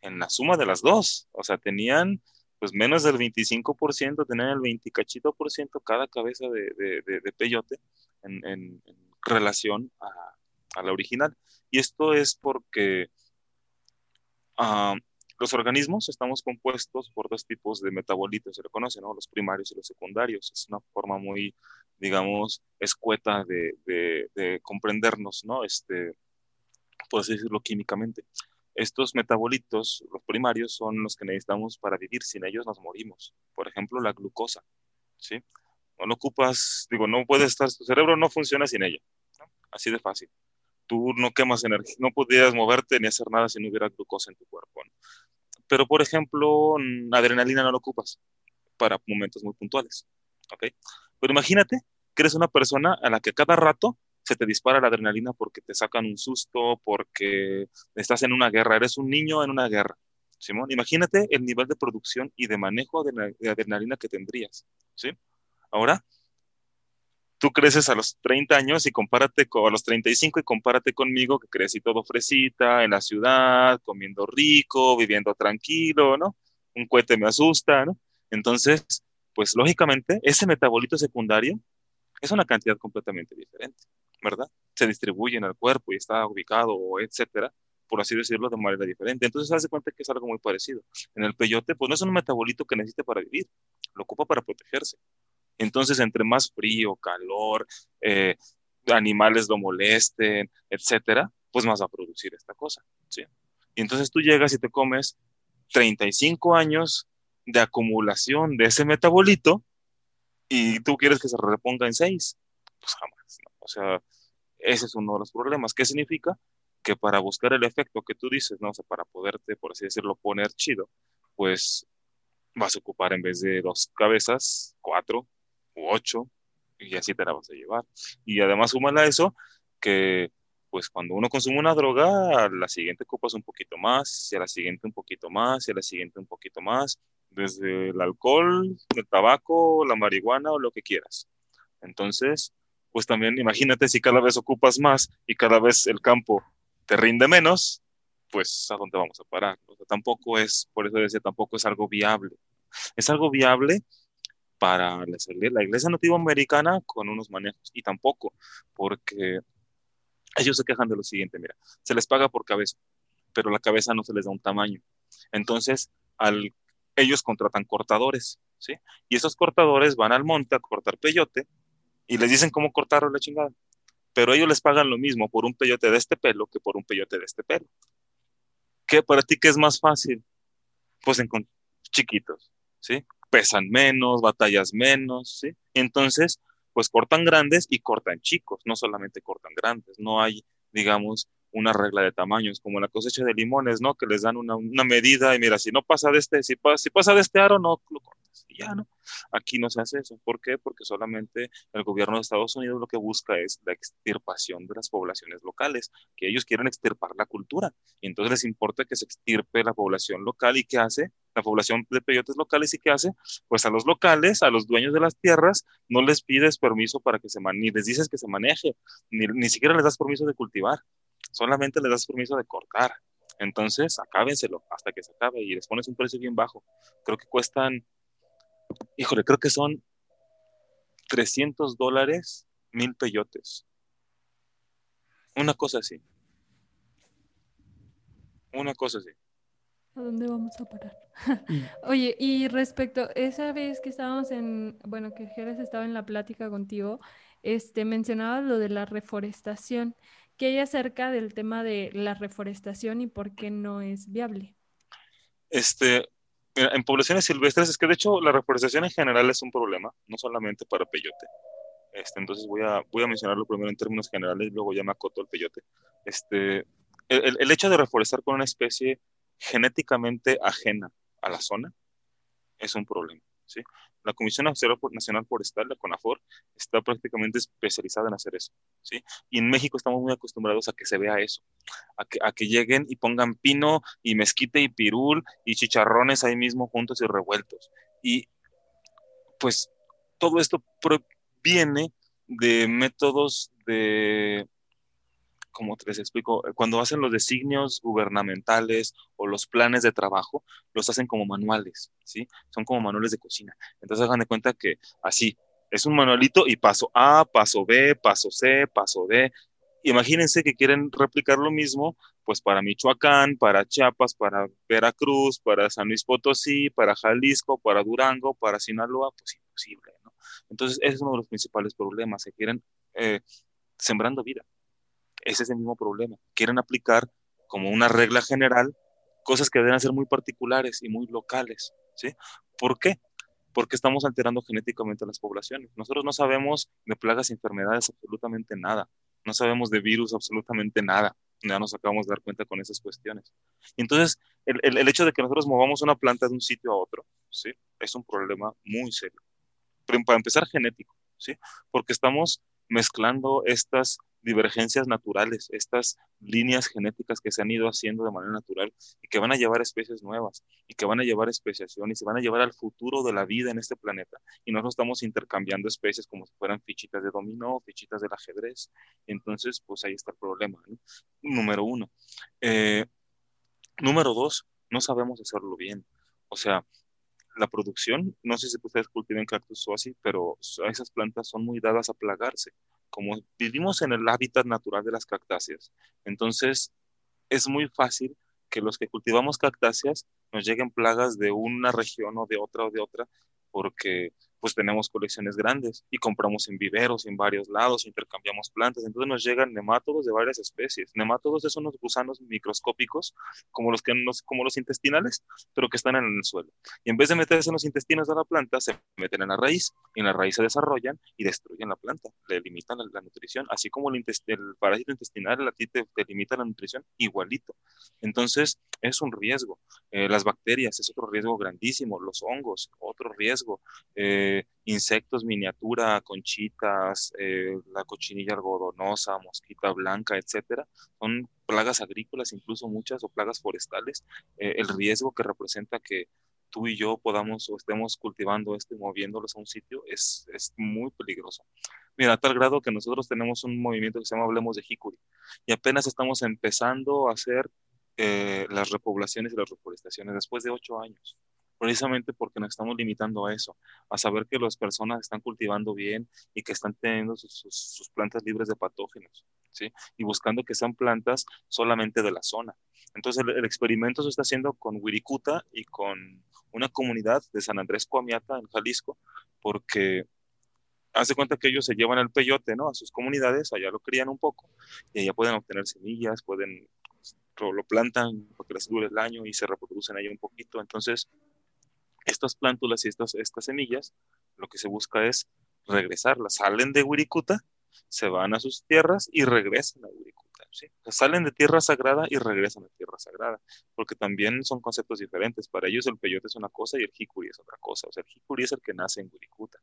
en la suma de las dos. O sea, tenían pues menos del 25%, tenían el 20 cachito por ciento cada cabeza de, de, peyote en, en, relación a, a, la original. Y esto es porque uh, los organismos estamos compuestos por dos tipos de metabolitos, se lo conoce, ¿no? Los primarios y los secundarios. Es una forma muy, digamos, escueta de, de, comprendernos, ¿no? Este, así decirlo químicamente. Estos metabolitos, los primarios, son los que necesitamos para vivir. Sin ellos nos morimos. Por ejemplo, la glucosa, ¿sí? No lo ocupas, digo, no puedes estar, tu cerebro no funciona sin ella. ¿no? Así de fácil. Tú no quemas energía, no podrías moverte ni hacer nada si no hubiera glucosa en tu cuerpo. pero por ejemplo, adrenalina no lo ocupas para momentos muy puntuales, ¿ok? Pero imagínate que eres una persona a la que cada rato se te dispara la adrenalina porque te sacan un susto, porque estás en una guerra, eres un niño en una guerra. Simón, imagínate el nivel de producción y de manejo de adrenalina que tendrías, ¿sí? Ahora, tú creces a los 30 años y compárate con a los 35 y compárate conmigo que crecí todo fresita en la ciudad, comiendo rico, viviendo tranquilo, ¿no? Un cohete me asusta. Entonces, pues lógicamente, ese metabolito secundario es una cantidad completamente diferente, ¿verdad? Se distribuye en el cuerpo y está ubicado, etcétera, por así decirlo, de manera diferente. Entonces, hace cuenta que es algo muy parecido. En el peyote, pues no es un metabolito que necesite para vivir, lo ocupa para protegerse. Entonces, entre más frío, calor, eh, animales lo molesten, etcétera, pues más va a producir esta cosa, ¿sí? Y entonces tú llegas y te comes 35 años de acumulación de ese metabolito y tú quieres que se reponga en 6. Pues jamás, ¿no? Sea, ese es uno de los problemas. ¿Qué significa? Que para buscar el efecto que tú dices, ¿no? O sea, para poderte, por así decirlo, poner chido, pues vas a ocupar en vez de dos cabezas, cuatro, ocho, y así te la vas a llevar. Y además súmala a eso, que pues cuando uno consume una droga, a la siguiente copas un poquito más, y a la siguiente un poquito más, y a la siguiente un poquito más, desde el alcohol, el tabaco, la marihuana o lo que quieras. Entonces, pues también imagínate si cada vez ocupas más y cada vez el campo te rinde menos, pues a dónde vamos a parar. tampoco es, por eso decía, tampoco es algo viable. Es algo viable para la iglesia nativa americana con unos manejos y tampoco porque ellos se quejan de lo siguiente, mira, se les paga por cabeza, pero la cabeza no se les da un tamaño. Entonces, al, ellos contratan cortadores, ¿sí? Y esos cortadores van al monte a cortar peyote y les dicen cómo cortarlo la chingada. Pero ellos les pagan lo mismo por un peyote de este pelo que por un peyote de este pelo. ¿Qué para ti qué es más fácil? Pues en chiquitos, ¿sí? pesan menos, batallas menos, ¿sí? Entonces, pues cortan grandes y cortan chicos, no solamente cortan grandes, no hay, digamos, una regla de tamaños, como la cosecha de limones, ¿no? Que les dan una, una medida y mira, si no pasa de este, si pasa, si pasa de este aro, no lo Y ya, ¿no? Aquí no se hace eso. ¿Por qué? Porque solamente el gobierno de Estados Unidos lo que busca es la extirpación de las poblaciones locales, que ellos quieren extirpar la cultura. Entonces les importa que se extirpe la población local. ¿Y qué hace? La población de peyotes locales, ¿y qué hace? Pues a los locales, a los dueños de las tierras, no les pides permiso para que se maneje, ni les dices que se maneje, ni, ni siquiera les das permiso de cultivar solamente le das permiso de cortar. Entonces, acábenselo hasta que se acabe y les pones un precio bien bajo. Creo que cuestan, híjole, creo que son 300 dólares, mil peyotes. Una cosa así. Una cosa así. ¿A dónde vamos a parar? [LAUGHS] Oye, y respecto, esa vez que estábamos en, bueno, que Jerez estaba en la plática contigo, este, mencionabas lo de la reforestación ¿qué hay acerca del tema de la reforestación y por qué no es viable? Este, en poblaciones silvestres es que de hecho la reforestación en general es un problema, no solamente para peyote. Este, entonces voy a, voy a mencionarlo primero en términos generales y luego ya me acoto el peyote. Este, el, hecho de reforestar con una especie genéticamente ajena a la zona es un problema. ¿Sí? La Comisión Nacional Forestal, la CONAFOR, está prácticamente especializada en hacer eso. ¿sí? Y en México estamos muy acostumbrados a que se vea eso, a que, a que lleguen y pongan pino y mezquite y pirul y chicharrones ahí mismo juntos y revueltos. Y pues todo esto proviene de métodos de como les explico, eh, cuando hacen los designios gubernamentales o los planes de trabajo, los hacen como manuales, ¿sí? Son como manuales de cocina. Entonces hagan de cuenta que así, es un manualito y paso A, paso B, paso C, paso D. Imagínense que quieren replicar lo mismo, pues para Michoacán, para Chiapas, para Veracruz, para San Luis Potosí, para Jalisco, para Durango, para Sinaloa, pues imposible, ¿no? Entonces, ese es uno de los principales problemas, se quieren eh, sembrando vida. Ese es el mismo problema. Quieren aplicar como una regla general cosas que deben ser muy particulares y muy locales. ¿sí? ¿Por qué? Porque estamos alterando genéticamente a las poblaciones. Nosotros no sabemos de plagas y enfermedades absolutamente nada. No sabemos de virus absolutamente nada. Ya nos acabamos de dar cuenta con esas cuestiones. Entonces, el, el, hecho de que nosotros movamos una planta de un sitio a otro, ¿sí? Es un problema muy serio. Para empezar, genético, ¿sí? Porque estamos mezclando estas divergencias naturales, estas líneas genéticas que se han ido haciendo de manera natural y que van a llevar especies nuevas y que van a llevar especiación y se van a llevar al futuro de la vida en este planeta. Y nosotros estamos intercambiando especies como si fueran fichitas de dominó, fichitas del ajedrez. Entonces, pues ahí está el problema. ¿no? Número uno. Eh, número dos, no sabemos hacerlo bien. O sea, la producción, no sé si ustedes cultiven cactus o así, pero esas plantas son muy dadas a plagarse como vivimos en el hábitat natural de las cactáceas, entonces es muy fácil que los que cultivamos cactáceas nos lleguen plagas de una región o de otra o de otra, porque pues tenemos colecciones grandes y compramos en viveros en varios lados, intercambiamos plantas, entonces nos llegan nemátodos de varias especies. Nemátodos son unos gusanos microscópicos, como los, que como los intestinales, pero que están en el suelo. Y en vez de meterse en los intestinos de la planta, se meten en la raíz, y en la raíz se desarrollan y destruyen la planta, le limitan la, la nutrición, así como el, el, parásito intestinal a ti te, te, limita la nutrición, igualito. Entonces, es un riesgo. Eh, las bacterias es otro riesgo grandísimo, los hongos, otro riesgo. Eh, insectos miniatura, conchitas, eh, la cochinilla algodonosa, mosquita blanca, etcétera, son plagas agrícolas, incluso muchas, o plagas forestales. Eh, el riesgo que representa que tú y yo podamos o estemos cultivando esto y moviéndolos a un sitio es, es muy peligroso. Mira, a tal grado que nosotros tenemos un movimiento que se llama Hablemos de Hikuri y apenas estamos empezando a hacer eh, las repoblaciones y las reforestaciones después de ocho años precisamente porque nos estamos limitando a eso, a saber que las personas están cultivando bien y que están teniendo sus, plantas libres de patógenos, ¿sí? Y buscando que sean plantas solamente de la zona. Entonces, el, experimento se está haciendo con Wirikuta y con una comunidad de San Andrés Coamiata, en Jalisco, porque hace cuenta que ellos se llevan el peyote, ¿no? A sus comunidades, allá lo crían un poco, y allá pueden obtener semillas, pueden lo, lo plantan porque les dure el año y se reproducen ahí un poquito. Entonces, estas plántulas y estas, estas semillas, lo que se busca es regresarlas. Salen de Wirikuta, se van a sus tierras y regresan a Wirikuta. salen de tierra sagrada y regresan a tierra sagrada, porque también son conceptos diferentes. Para ellos el peyote es una cosa y el jicuri es otra cosa. O sea, el jicuri es el que nace en Wirikuta.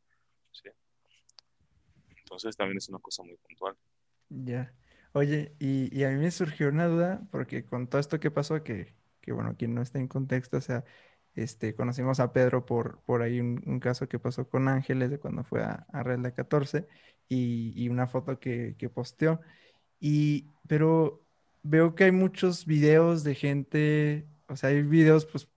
Entonces también es una cosa muy puntual. Ya. Oye, y, y, a mí me surgió una duda, porque con todo esto que pasó, que, que bueno, quien no está en contexto, o sea, este, conocimos a Pedro por, por ahí un, un caso que pasó con Ángeles de cuando fue a, a Red 14 y, y, una foto que, que posteó. Y, pero veo que hay muchos videos de gente, o sea, hay videos pues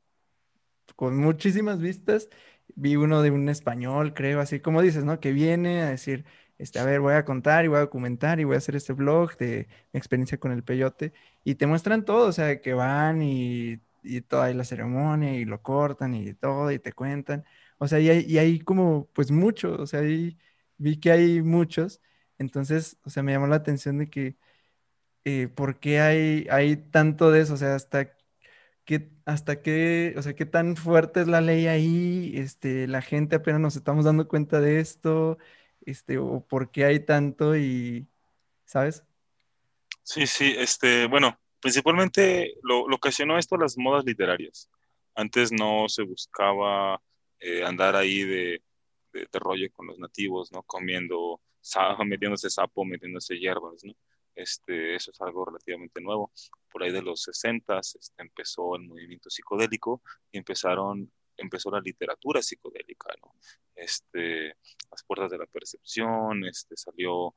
con muchísimas vistas. Vi uno de un español, creo, así como dices, ¿no? Que viene a decir, este, a ver, voy a contar y voy a documentar y voy a hacer este blog de mi experiencia con el peyote. Y te muestran todo, o sea, que van y y toda ahí la ceremonia y lo cortan y todo y te cuentan. O sea, y hay, y hay como pues muchos, o sea, vi que hay muchos. Entonces, o sea, me llamó la atención de que eh, ¿por qué hay, hay tanto de eso? O sea, hasta qué, hasta qué, o sea, qué tan fuerte es la ley ahí, este, la gente apenas nos estamos dando cuenta de esto, este, o por qué hay tanto y, ¿sabes? Sí, sí, este, bueno, principalmente lo, lo ocasionó esto las modas literarias. Antes no se buscaba eh, andar ahí de, de, rollo con los nativos, ¿no? Comiendo, [LAUGHS] metiéndose sapo, metiéndose hierbas, ¿no? Este, eso es algo relativamente nuevo. Por ahí de los 60 este, empezó el movimiento psicodélico y empezaron, empezó la literatura psicodélica, ¿no? Este, las puertas de la percepción, este, salió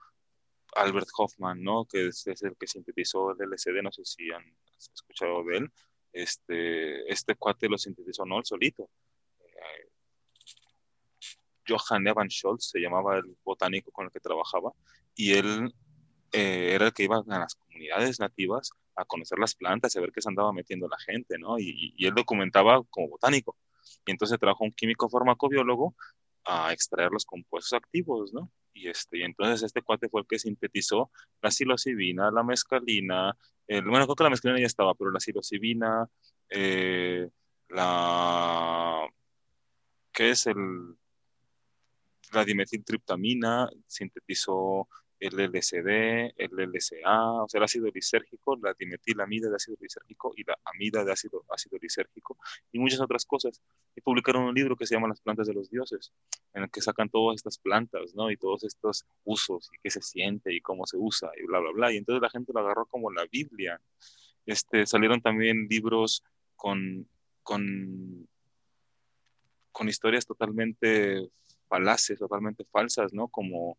Albert Hoffman, ¿no? Que es, el que sintetizó el LSD, no sé si han escuchado de él. Este, este cuate lo sintetizó no él solito. Eh, Johann Evan Scholz se llamaba el botánico con el que trabajaba y él eh, era el que iba a las comunidades nativas a conocer las plantas y a ver qué se andaba metiendo la gente, ¿no? Y, y él documentaba como botánico. Y entonces trabajó un químico farmacobiólogo a extraer los compuestos activos, ¿no? Y, este, y entonces este cuate fue el que sintetizó la psilocibina, la mescalina, el, bueno, creo que la mescalina ya estaba, pero la psilocibina, eh, la, ¿qué es el, la dimetiltriptamina, sintetizó el LSD, el LSA, o sea, el ácido lisérgico, la dimetilamida de ácido lisérgico y la amida de ácido, ácido lisérgico y muchas otras cosas. Y publicaron un libro que se llama Las plantas de los dioses, en el que sacan todas estas plantas, ¿no? Y todos estos usos y qué se siente y cómo se usa y bla, bla, bla. Y entonces la gente lo agarró como la Biblia. Este, salieron también libros con, con, con historias totalmente falaces, totalmente falsas, ¿no? Como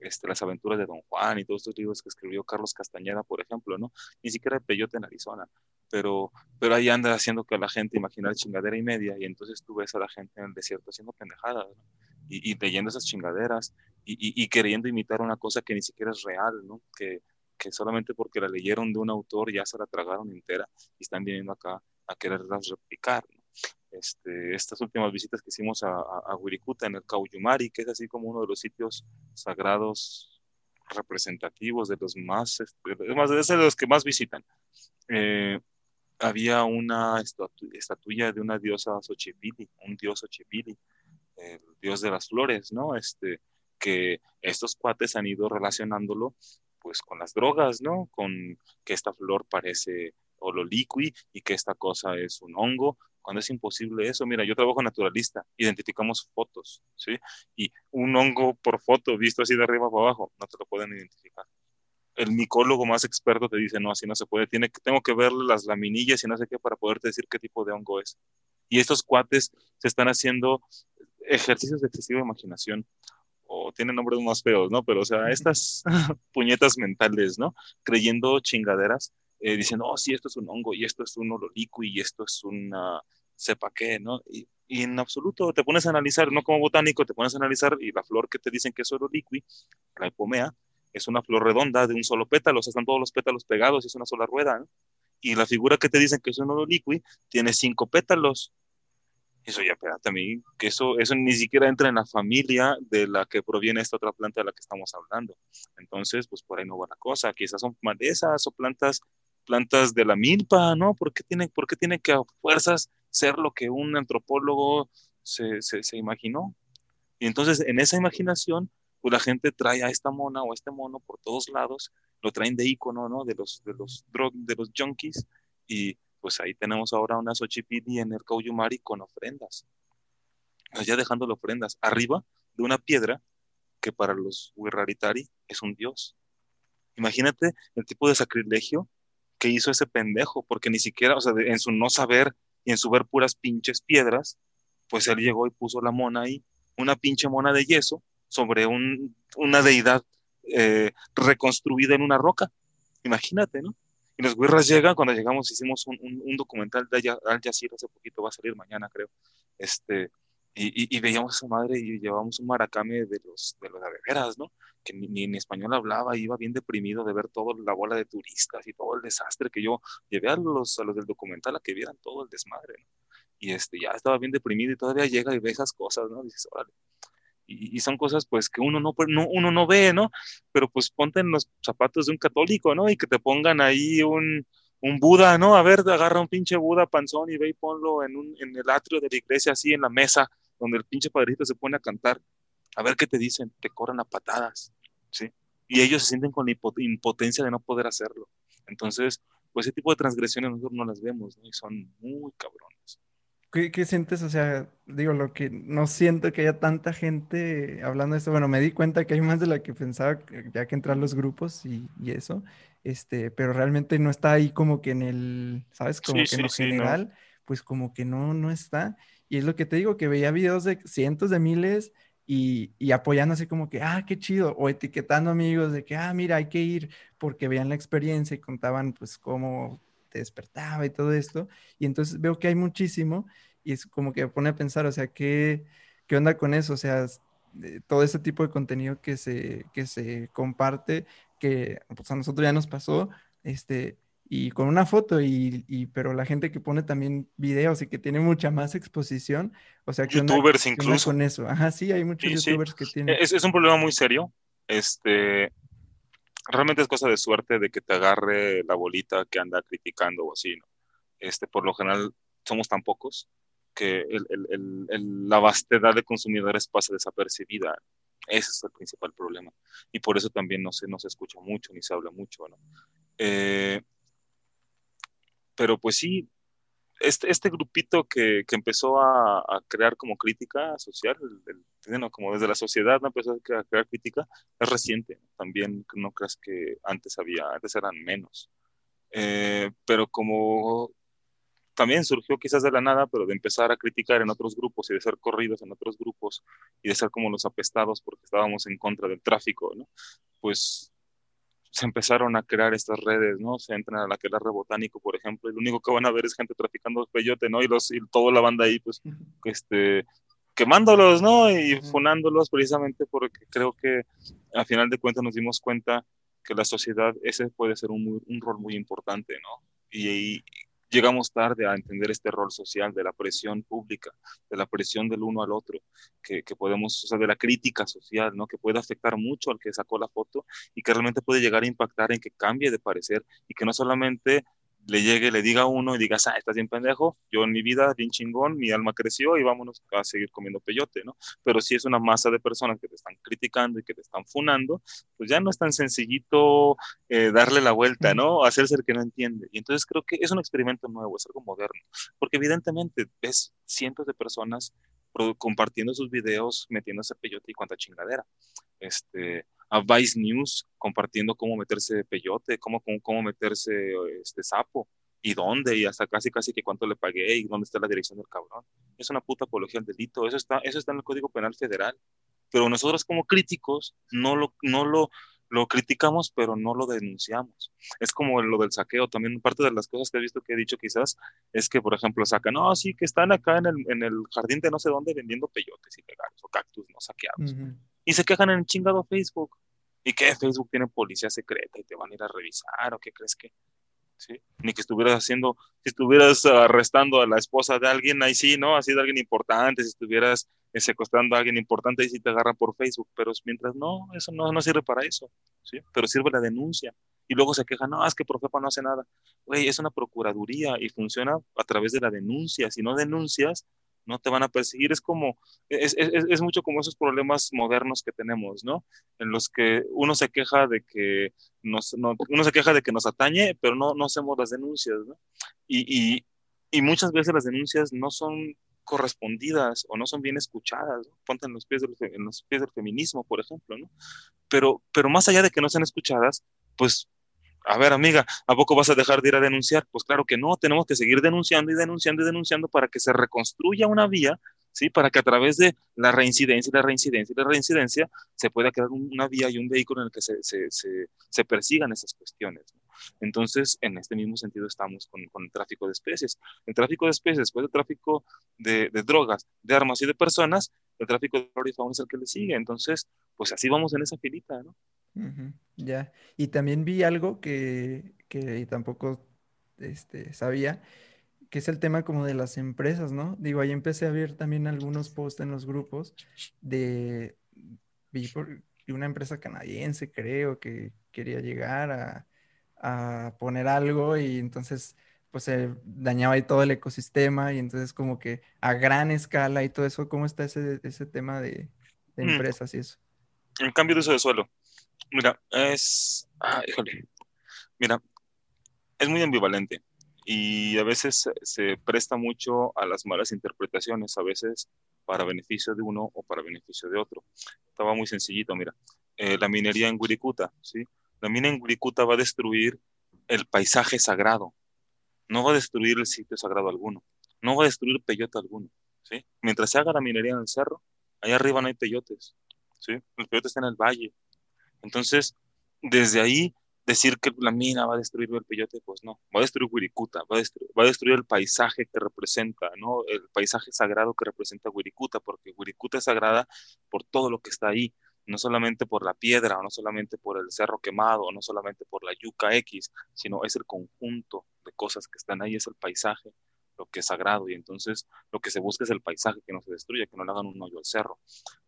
este, las aventuras de Don Juan y todos estos libros que escribió Carlos Castañeda, por ejemplo, ¿no? Ni siquiera el Peyote en Arizona, pero, pero ahí anda haciendo que la gente imaginar chingadera y media, y entonces tú ves a la gente en el desierto haciendo pendejadas, ¿no? y, y, leyendo esas chingaderas, y, y, y, queriendo imitar una cosa que ni siquiera es real, ¿no? Que, que solamente porque la leyeron de un autor ya se la tragaron entera y están viniendo acá a quererlas replicar. Este, estas últimas visitas que hicimos a, a, Wirikuta en el Cauyumari, que es así como uno de los sitios sagrados representativos de los más, este, más es de los que más visitan. Eh, había una estatu estatuilla de una diosa Xochipilli, un dios Xochipilli, el dios de las flores, ¿no? Este, que estos cuates han ido relacionándolo pues con las drogas, ¿no? Con que esta flor parece ololiqui y que esta cosa es un hongo cuando es imposible eso. Mira, yo trabajo naturalista, identificamos fotos, ¿sí? Y un hongo por foto visto así de arriba para abajo, no te lo pueden identificar. El micólogo más experto te dice, no, así no se puede, Tiene tengo que verle las laminillas y no sé qué para poderte decir qué tipo de hongo es. Y estos cuates se están haciendo ejercicios de excesiva imaginación o tienen nombres más feos, ¿no? Pero, o sea, estas [LAUGHS] puñetas mentales, ¿no? Creyendo chingaderas, eh, diciendo, oh, sí, esto es un hongo, y esto es un ololiqui, y esto es una, sepa qué, ¿no? Y, y, en absoluto te pones a analizar, no como botánico, te pones a analizar y la flor que te dicen que es oro liqui, la hipomea, es una flor redonda de un solo pétalo, o sea, están todos los pétalos pegados y es una sola rueda, ¿no? Y la figura que te dicen que es un oro liqui tiene cinco pétalos. Eso ya, espérate a mí, que eso, eso ni siquiera entra en la familia de la que proviene esta otra planta de la que estamos hablando. Entonces, pues por ahí no va la cosa. Quizás son malezas o plantas plantas de la milpa, ¿no? ¿Por qué tiene, por qué tiene que a fuerzas ser lo que un antropólogo se, se, imaginó? Y entonces en esa imaginación, pues la gente trae a esta mona o a este mono por todos lados, lo traen de icono, ¿no? De los, de los, drug, de los junkies, y pues ahí tenemos ahora una Xochipilli en el Cauyumari con ofrendas. Ya dejándole ofrendas arriba de una piedra que para los Wirraritari es un dios. Imagínate el tipo de sacrilegio que hizo ese pendejo, porque ni siquiera, o sea, en su no saber y en su ver puras pinches piedras, pues él llegó y puso la mona ahí, una pinche mona de yeso sobre un, una deidad eh, reconstruida en una roca. Imagínate, ¿no? Y los guirras llegan, cuando llegamos hicimos un, un, un documental de Al Jazeera hace poquito, va a salir mañana creo, este, y, y, veíamos a esa madre y llevábamos un maracame de los de los de veras, ¿no? Que ni, ni, en español hablaba, iba bien deprimido de ver toda la bola de turistas y todo el desastre que yo llevé a los, a los del documental a que vieran todo el desmadre, ¿no? Y este, ya estaba bien deprimido y todavía llega y ve esas cosas, ¿no? Dices, órale. Y, son cosas pues que uno no, no, uno no ve, ¿no? Pero pues ponte en los zapatos de un católico, ¿no? Y que te pongan ahí un, un Buda, ¿no? A ver, agarra un pinche Buda panzón y ve y ponlo en, un, en el atrio de la iglesia, así en la mesa, donde el pinche padrecito se pone a cantar. A ver qué te dicen, te corren a patadas, ¿sí? Y ellos se sienten con la impotencia de no poder hacerlo. Entonces, pues ese tipo de transgresiones nosotros no las vemos, ¿no? Y son muy cabrones. ¿Qué, sientes? O sea, digo, lo que no siento que haya tanta gente hablando de esto. Bueno, me di cuenta que hay más de la que pensaba, ya que entran los grupos y, eso, este, pero realmente no está ahí como que en el, ¿sabes? Como que en lo general, pues como que no, no está. Y es lo que te digo, que veía videos de cientos de miles y, y apoyando así como que, ah, qué chido, o etiquetando amigos de que, ah, mira, hay que ir porque veían la experiencia y contaban pues cómo te despertaba y todo esto. Y entonces veo que hay muchísimo y es como que pone a pensar, o sea, ¿qué, qué onda con eso? O sea, todo ese tipo de contenido que se, que se comparte, que pues, a nosotros ya nos pasó, este, y con una foto, y, y, pero la gente que pone también videos y que tiene mucha más exposición, o sea, que youtubers incluso con eso. Ajá, sí, hay muchos youtubers que tienen. Es, es, un problema muy serio. Este, realmente es cosa de suerte de que te agarre la bolita que anda criticando o así, ¿no? Este, por lo general somos tan pocos que la vastedad de consumidores pasa desapercibida. Ese es el principal problema. Y por eso también no se, no se escucha mucho ni se habla mucho. ¿no? Eh, pero pues sí, este, este grupito que, que empezó a, a, crear como crítica social, como desde la sociedad ¿no? empezó a crear crítica, es reciente. También no creas que antes había, antes eran menos. Eh, pero como también surgió quizás de la nada, pero de empezar a criticar en otros grupos y de ser corridos en otros grupos y de ser como los apestados porque estábamos en contra del tráfico, ¿no? Pues se empezaron a crear estas redes, ¿no? Se entran a la que botánico, por ejemplo, y lo único que van a ver es gente traficando peyote, ¿no? Y, los, y toda la banda ahí, pues, este, quemándolos, ¿no? Y funándolos precisamente porque creo que a final de cuentas nos dimos cuenta que la sociedad, ese puede ser un, un rol muy importante, ¿no? Y, y, llegamos tarde a entender este rol social de la presión pública, de la presión del uno al otro, que, que, podemos, o sea, de la crítica social, ¿no? Que puede afectar mucho al que sacó la foto y que realmente puede llegar a impactar en que cambie de parecer y que no solamente le llegue, le diga a uno y digas, ah, estás bien pendejo, yo en mi vida, bien chingón, mi alma creció y vámonos a seguir comiendo peyote, ¿no? Pero si es una masa de personas que te están criticando y que te están funando, pues ya no es tan sencillito eh, darle la vuelta, ¿no? Hacerse el que no entiende. Y entonces creo que es un experimento nuevo, es algo moderno, porque evidentemente ves cientos de personas compartiendo sus videos, metiéndose peyote y cuánta chingadera. Este, a Vice News compartiendo cómo meterse peyote, cómo, cómo, cómo, meterse este sapo y dónde y hasta casi casi que cuánto le pagué y dónde está la dirección del cabrón. Es una puta apología al delito, eso está, eso está en el Código Penal Federal. Pero nosotros como críticos no lo, no lo, lo criticamos, pero no lo denunciamos. Es como lo del saqueo, también parte de las cosas que he visto que he dicho quizás es que, por ejemplo, sacan, no, sí, que están acá en el, en el jardín de no sé dónde vendiendo peyotes ilegales o cactus no saqueados y se quejan en el chingado Facebook. ¿Y qué? Facebook tiene policía secreta y te van a ir a revisar o qué crees que? ¿Sí? Ni que estuvieras haciendo, si estuvieras arrestando a la esposa de alguien, ahí sí, ¿no? Así de alguien importante, si estuvieras eh, secuestrando a alguien importante, ahí sí te agarran por Facebook, pero mientras no, eso no, no sirve para eso, ¿sí? Pero sirve la denuncia. Y luego se quejan, no, es que Profepa no hace nada. Güey, es una procuraduría y funciona a través de la denuncia. Si no denuncias, no te van a perseguir. Es como, es, es, es, mucho como esos problemas modernos que tenemos, ¿no? En los que uno se queja de que nos, no, uno se queja de que nos atañe, pero no, no hacemos las denuncias, ¿no? Y, y, y muchas veces las denuncias no son correspondidas o no son bien escuchadas, ¿no? ponte en los, pies del, en los pies del feminismo, por ejemplo, ¿no? Pero, pero más allá de que no sean escuchadas, pues a ver, amiga, ¿a poco vas a dejar de ir a denunciar? Pues claro que no, tenemos que seguir denunciando y denunciando y denunciando para que se reconstruya una vía, ¿sí? Para que a través de la reincidencia y la reincidencia y la reincidencia se pueda crear una vía y un vehículo en el que se, persigan esas cuestiones. Entonces, en este mismo sentido estamos con, con, el tráfico de especies. El tráfico de especies, después del tráfico de, drogas, de armas y de personas, el tráfico de flora y fauna es el que le sigue. Entonces, pues así vamos en esa filita, ¿no? Ya. Y también vi algo que, que tampoco este, sabía, que es el tema como de las empresas, ¿no? Digo, ahí empecé a ver también algunos posts en los grupos de, vi por, una empresa canadiense, creo, que quería llegar a, a poner algo y entonces pues se dañaba ahí todo el ecosistema y entonces como que a gran escala y todo eso, ¿cómo está ese, ese tema de, de Mm. empresas y eso? El cambio de uso de suelo. Mira, es. Ah, híjole. Mira, es muy ambivalente y a veces se, se presta mucho a las malas interpretaciones, a veces para beneficio de uno o para beneficio de otro. Estaba muy sencillito, mira. Eh, la minería en Wirikuta, ¿sí? La mina en Wirikuta va a destruir el paisaje sagrado, no va a destruir el sitio sagrado alguno, no va a destruir peyote alguno, ¿sí? Mientras se haga la minería en el cerro, allá arriba no hay peyotes, ¿sí? El peyote está en el valle. Entonces, desde ahí, decir que la mina va a destruir el peyote, pues no, va a destruir Wirikuta, va a destruir, va a destruir el paisaje que representa, ¿no? El paisaje sagrado que representa Wirikuta, porque Wirikuta es sagrada por todo lo que está ahí, no solamente por la piedra, no solamente por el cerro quemado, no solamente por la yuca X, sino es el conjunto de cosas que están ahí, es el paisaje, lo que es sagrado, y entonces lo que se busca es el paisaje, que no se destruya, que no le hagan un hoyo al cerro.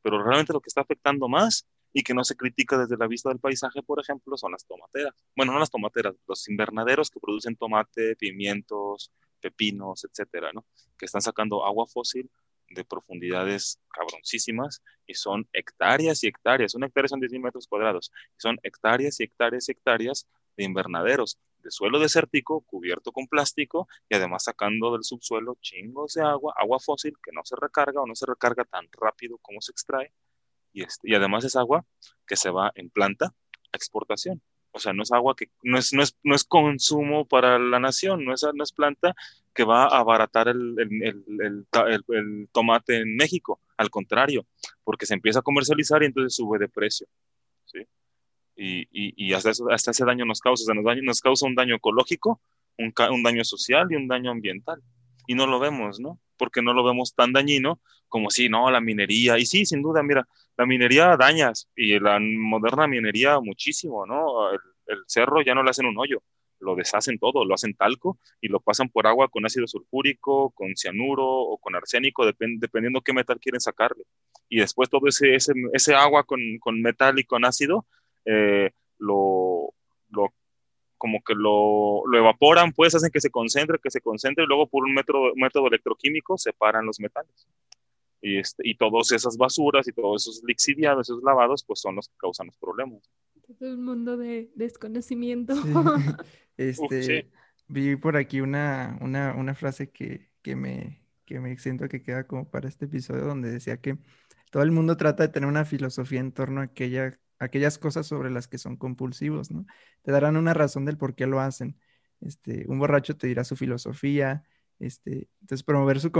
Pero realmente lo que está afectando más y que no se critica desde la vista del paisaje, por ejemplo, son las tomateras. Bueno, no las tomateras, los invernaderos que producen tomate, pimientos, pepinos, etcétera, ¿no? Que están sacando agua fósil de profundidades cabroncísimas y son hectáreas y hectáreas. Una hectárea son 10.000 metros cuadrados. Son hectáreas y hectáreas y hectáreas de invernaderos, de suelo desértico cubierto con plástico y además sacando del subsuelo chingos de agua, agua fósil que no se recarga o no se recarga tan rápido como se extrae. Y, este, y además es agua que se va en planta a exportación. O sea, no es agua que no es, no es, no es consumo para la nación, no es, no es planta que va a abaratar el, el, el, tomate en México. Al contrario, porque se empieza a comercializar y entonces sube de precio. ¿sí? Y, y, y hasta, hasta, ese daño nos causa, o sea, nos, daño, nos causa un daño ecológico, un, un, daño social y un daño ambiental. Y no lo vemos, ¿no? Porque no lo vemos tan dañino como si, no, la minería. Y sí, sin duda, mira, la minería dañas y la moderna minería muchísimo, ¿no? El, el cerro ya no le hacen un hoyo, lo deshacen todo, lo hacen talco y lo pasan por agua con ácido sulfúrico, con cianuro o con arsénico, depend, dependiendo qué metal quieren sacarle. Y después todo ese, ese, ese agua con, con, metal y con ácido eh, lo, lo, como que lo, lo, evaporan, pues hacen que se concentre, que se concentre y luego por un método, método electroquímico separan los metales. Y, este, y todas esas basuras y todos esos lixiviados, esos lavados, pues son los que causan los problemas. Todo un mundo de desconocimiento. Sí. [LAUGHS] [LAUGHS] Este, Uf, sí. Vi por aquí una, una, una frase que, que, me, que me siento que queda como para este episodio, donde decía que todo el mundo trata de tener una filosofía en torno a aquella, aquellas cosas sobre las que son compulsivos, ¿no? Te darán una razón del por qué lo hacen. Este, un borracho te dirá su filosofía, este, entonces promover su,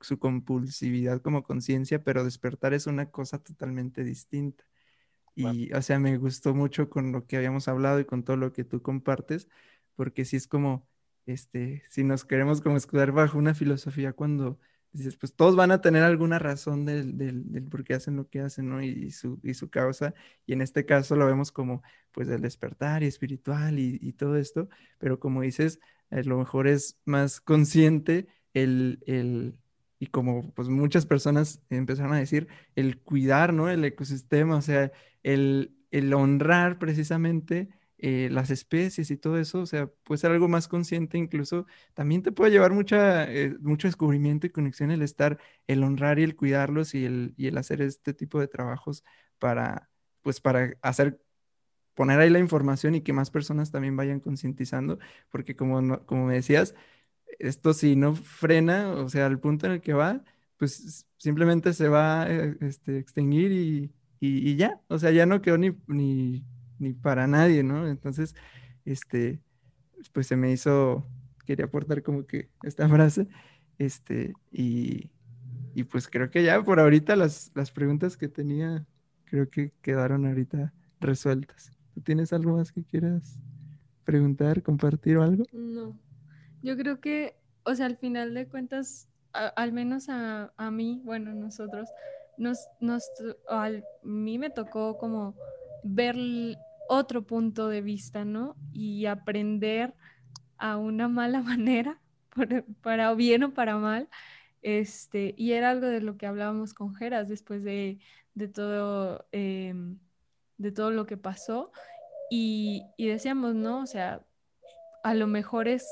su compulsividad como conciencia, pero despertar es una cosa totalmente distinta. Y, o sea, me gustó mucho con lo que habíamos hablado y con todo lo que tú compartes, porque sí es como, este, si nos queremos como escudar bajo una filosofía cuando dices, pues todos van a tener alguna razón del, del, por qué hacen lo que hacen, ¿no? Y, su, y su causa, y en este caso lo vemos como, pues, el despertar y espiritual y, y todo esto, pero como dices, a lo mejor es más consciente el, el, y como pues muchas personas empezaron a decir, el cuidar, ¿no? El ecosistema, o sea, el, honrar precisamente eh, las especies y todo eso, o sea, puede ser algo más consciente incluso, también te puede llevar mucha, eh, mucho descubrimiento y conexión el estar, el honrar y el cuidarlos y el, y el hacer este tipo de trabajos para, pues para hacer poner ahí la información y que más personas también vayan concientizando, porque como, como me decías, esto si no frena, o sea, al punto en el que va, pues simplemente se va a este, extinguir y, y, ya, o sea, ya no quedó ni, ni, ni, para nadie, ¿no? Entonces, este, pues se me hizo, quería aportar como que esta frase, este, y, y pues creo que ya por ahorita las, las preguntas que tenía, creo que quedaron ahorita resueltas. ¿Tú tienes algo más que quieras preguntar, compartir o algo? No. Yo creo que, o sea, al final de cuentas, al menos a, a, mí, bueno, nosotros, nos, a mí me tocó como ver otro punto de vista, ¿no? Y aprender a una mala [LAUGHS] manera, para bien o para mal. Este, y era algo de lo que hablábamos con Geras después de, de todo, em, de todo lo que pasó. Y, y decíamos, ¿no? O sea, a lo mejor es,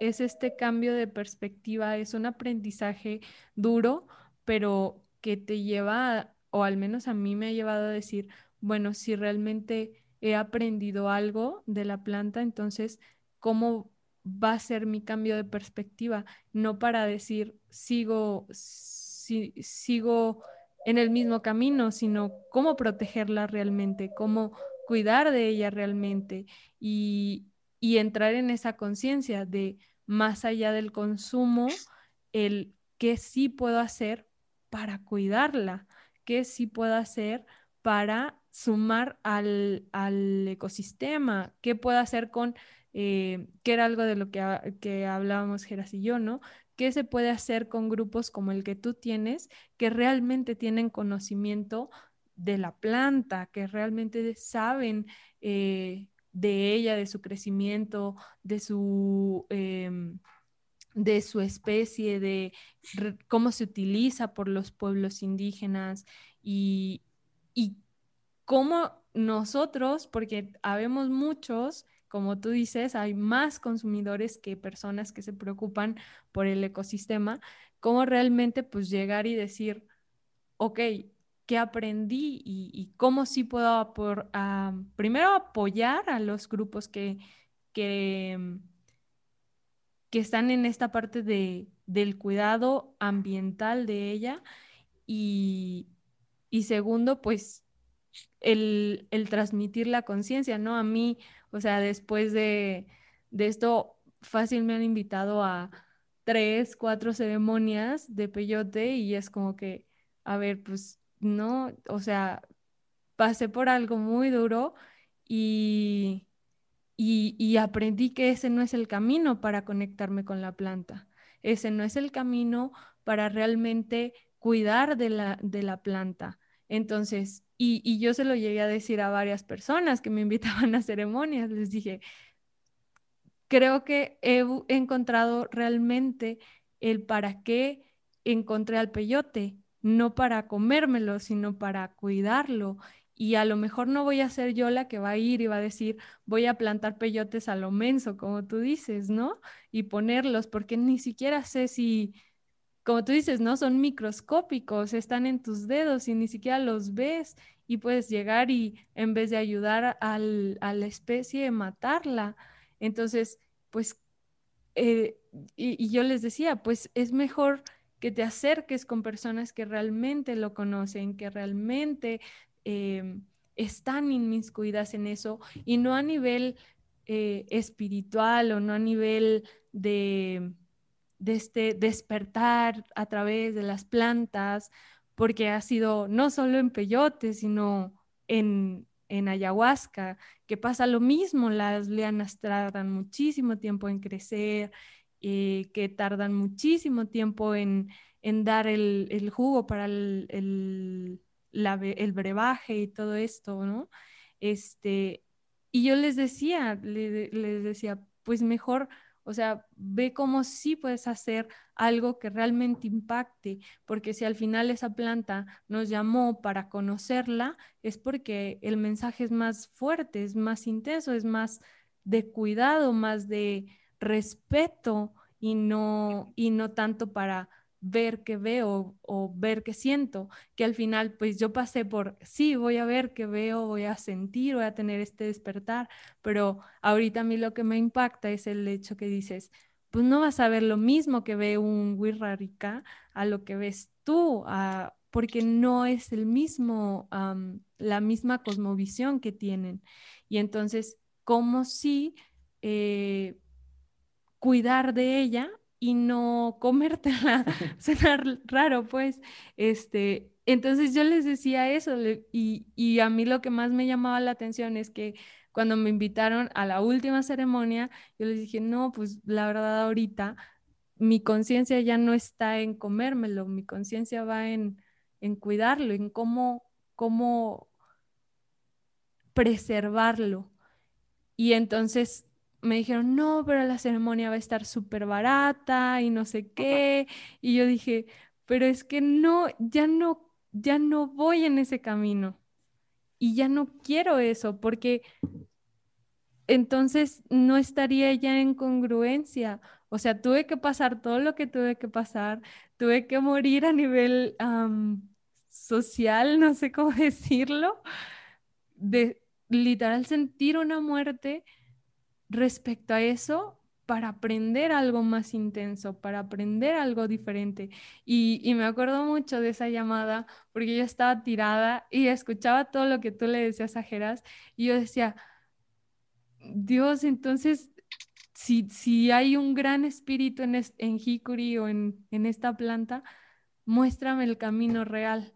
es este cambio de perspectiva, es un aprendizaje duro, pero que te lleva, o al menos a mí me ha llevado a decir, bueno, si realmente he aprendido algo de la planta, entonces, ¿cómo va a ser mi cambio de perspectiva? No para decir, sigo, sigo en el mismo camino, sino cómo protegerla realmente, cómo cuidar de ella realmente y, y entrar en esa conciencia de más allá del consumo, el qué sí puedo hacer para cuidarla, qué sí puedo hacer para sumar al, ecosistema, qué puedo hacer con, eh, que era algo de lo que, que hablábamos Geras y yo, ¿no? ¿Qué se puede hacer con grupos como el que tú tienes, que realmente tienen conocimiento de la planta, que realmente saben eh, de ella, de su crecimiento, de su... Em, de su especie, de cómo se utiliza por los pueblos indígenas y, y cómo nosotros, porque habemos muchos, como tú dices, hay más consumidores que personas que se preocupan por el ecosistema, cómo realmente pues llegar y decir, ok, ¿qué aprendí y, cómo sí puedo primero apoyar a los grupos que, que, que están en esta parte de, del cuidado ambiental de ella y, y segundo, pues el, transmitir la conciencia, ¿no? A mí, o sea, después de, esto, fácil me han invitado a tres, cuatro ceremonias de peyote y es como que, a ver, pues no, o sea, pasé por algo muy duro y, y, y, aprendí que ese no es el camino para conectarme con la planta. Ese no es el camino para realmente cuidar de la, de la planta. Entonces, y, yo se lo llegué a decir a varias personas que me [LAUGHS] invitaban a ceremonias, les dije, creo que he encontrado realmente el para qué encontré al peyote, no para comérmelo, sino para cuidarlo. Y a lo mejor no voy a ser yo la que va a ir y va a decir, voy a plantar peyotes a lo menso, como tú dices, ¿no? Y ponerlos, porque ni siquiera sé si, como tú dices, ¿no? Son microscópicos, están en tus dedos y ni siquiera los ves y puedes llegar y en vez de ayudar a la especie, matarla. Entonces, pues, eh, y, yo les decía, pues es mejor que te acerques con personas que realmente lo conocen, que realmente em, están inmiscuidas en eso y no a nivel eh, espiritual o no a nivel de este despertar a través de las plantas, porque ha sido no solo en peyote, sino en, en ayahuasca, que pasa lo mismo, las lianas tardan muchísimo tiempo en crecer, eh, que tardan muchísimo tiempo en, en dar el, el, jugo para el, el, brebaje y todo esto, ¿no? Este, y yo les decía, les decía, pues mejor o sea, ve cómo sí puedes hacer algo que realmente impacte, porque si al final esa planta nos llamó para conocerla, es porque el mensaje es más fuerte, es más intenso, es más de cuidado, más de respeto y no, y no tanto para ver qué veo o ver qué siento, que al final pues yo pasé por, sí, voy a ver qué veo, voy a sentir, voy a tener este despertar, pero ahorita a mí lo que me impacta es el hecho que dices, pues no vas a ver lo mismo que ve un Wirrarika a lo que ves tú, porque no es el mismo, la misma cosmovisión que tienen. Y entonces, ¿cómo si eh, cuidar de ella y no comértela. [LAUGHS] Suena raro, pues. Este, entonces yo les decía eso y, y, a mí lo que más me llamaba la atención es que cuando me invitaron a la última ceremonia, yo les dije, no, pues la verdad ahorita mi conciencia ya no está en comérmelo, mi conciencia va en, en cuidarlo, en cómo, cómo preservarlo. Y entonces me dijeron, no, pero la ceremonia va a estar súper barata y no sé qué. Y yo dije, pero es que no, ya no, ya no voy en ese camino. Y ya no quiero eso, porque entonces no estaría ya en congruencia. O sea, tuve que pasar todo lo que tuve que pasar, tuve que morir a nivel social, no sé cómo [LAUGHS] decirlo, de literal sentir una muerte respecto a eso para aprender algo más intenso, para aprender algo diferente. Y, me acuerdo mucho de esa llamada porque yo estaba tirada y escuchaba todo lo que tú le decías a Geras y yo decía, Dios, entonces, si, si hay un gran espíritu en, en Hikuri o en, en esta planta, muéstrame el camino real,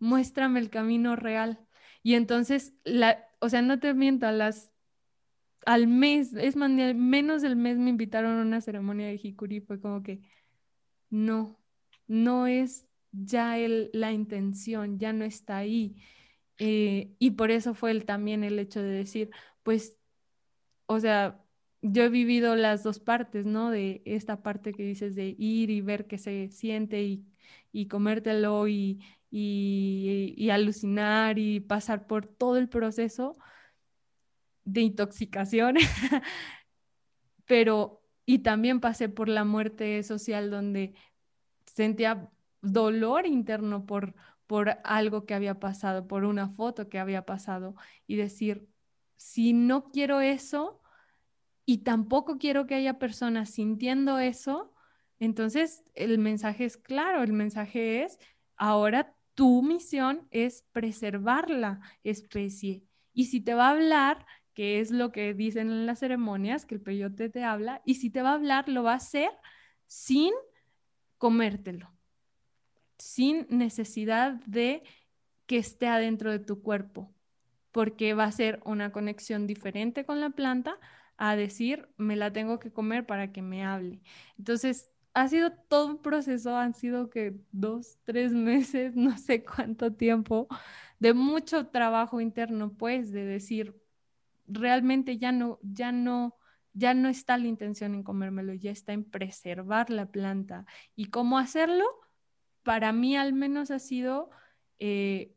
muéstrame el camino real. Y entonces, la, o sea, no te miento, a las al mes, es más, menos del mes me invitaron a una ceremonia de Hikuri, fue como que no, no es ya el, la intención, ya no está ahí. Eh, y por eso fue el, también el hecho de decir, pues, o sea, yo he vivido las dos partes, ¿no? De esta parte que dices de ir y ver qué se siente y, y comértelo y, y alucinar y pasar por todo el proceso de intoxicación, [LAUGHS] pero y también pasé por la muerte social donde sentía dolor interno por, por algo que había pasado, por una foto que había pasado y decir, si no quiero eso y tampoco quiero que haya personas sintiendo eso, entonces el mensaje es claro, el mensaje es, ahora tu misión es preservar la especie. Y si te va a hablar que es lo que dicen en las ceremonias, que el peyote te habla, y si te va a hablar, lo va a hacer sin comértelo, sin necesidad de que esté adentro de tu cuerpo, porque va a ser una conexión diferente con la planta a decir, me la tengo que comer para que me hable. Entonces, ha sido todo un proceso, han sido que dos, tres meses, [LAUGHS] no sé cuánto tiempo, de mucho trabajo interno, pues, de decir, realmente ya no, ya no, ya no está la intención en comérmelo, ya está en preservar la planta. ¿Y cómo hacerlo? Para mí al menos ha sido eh,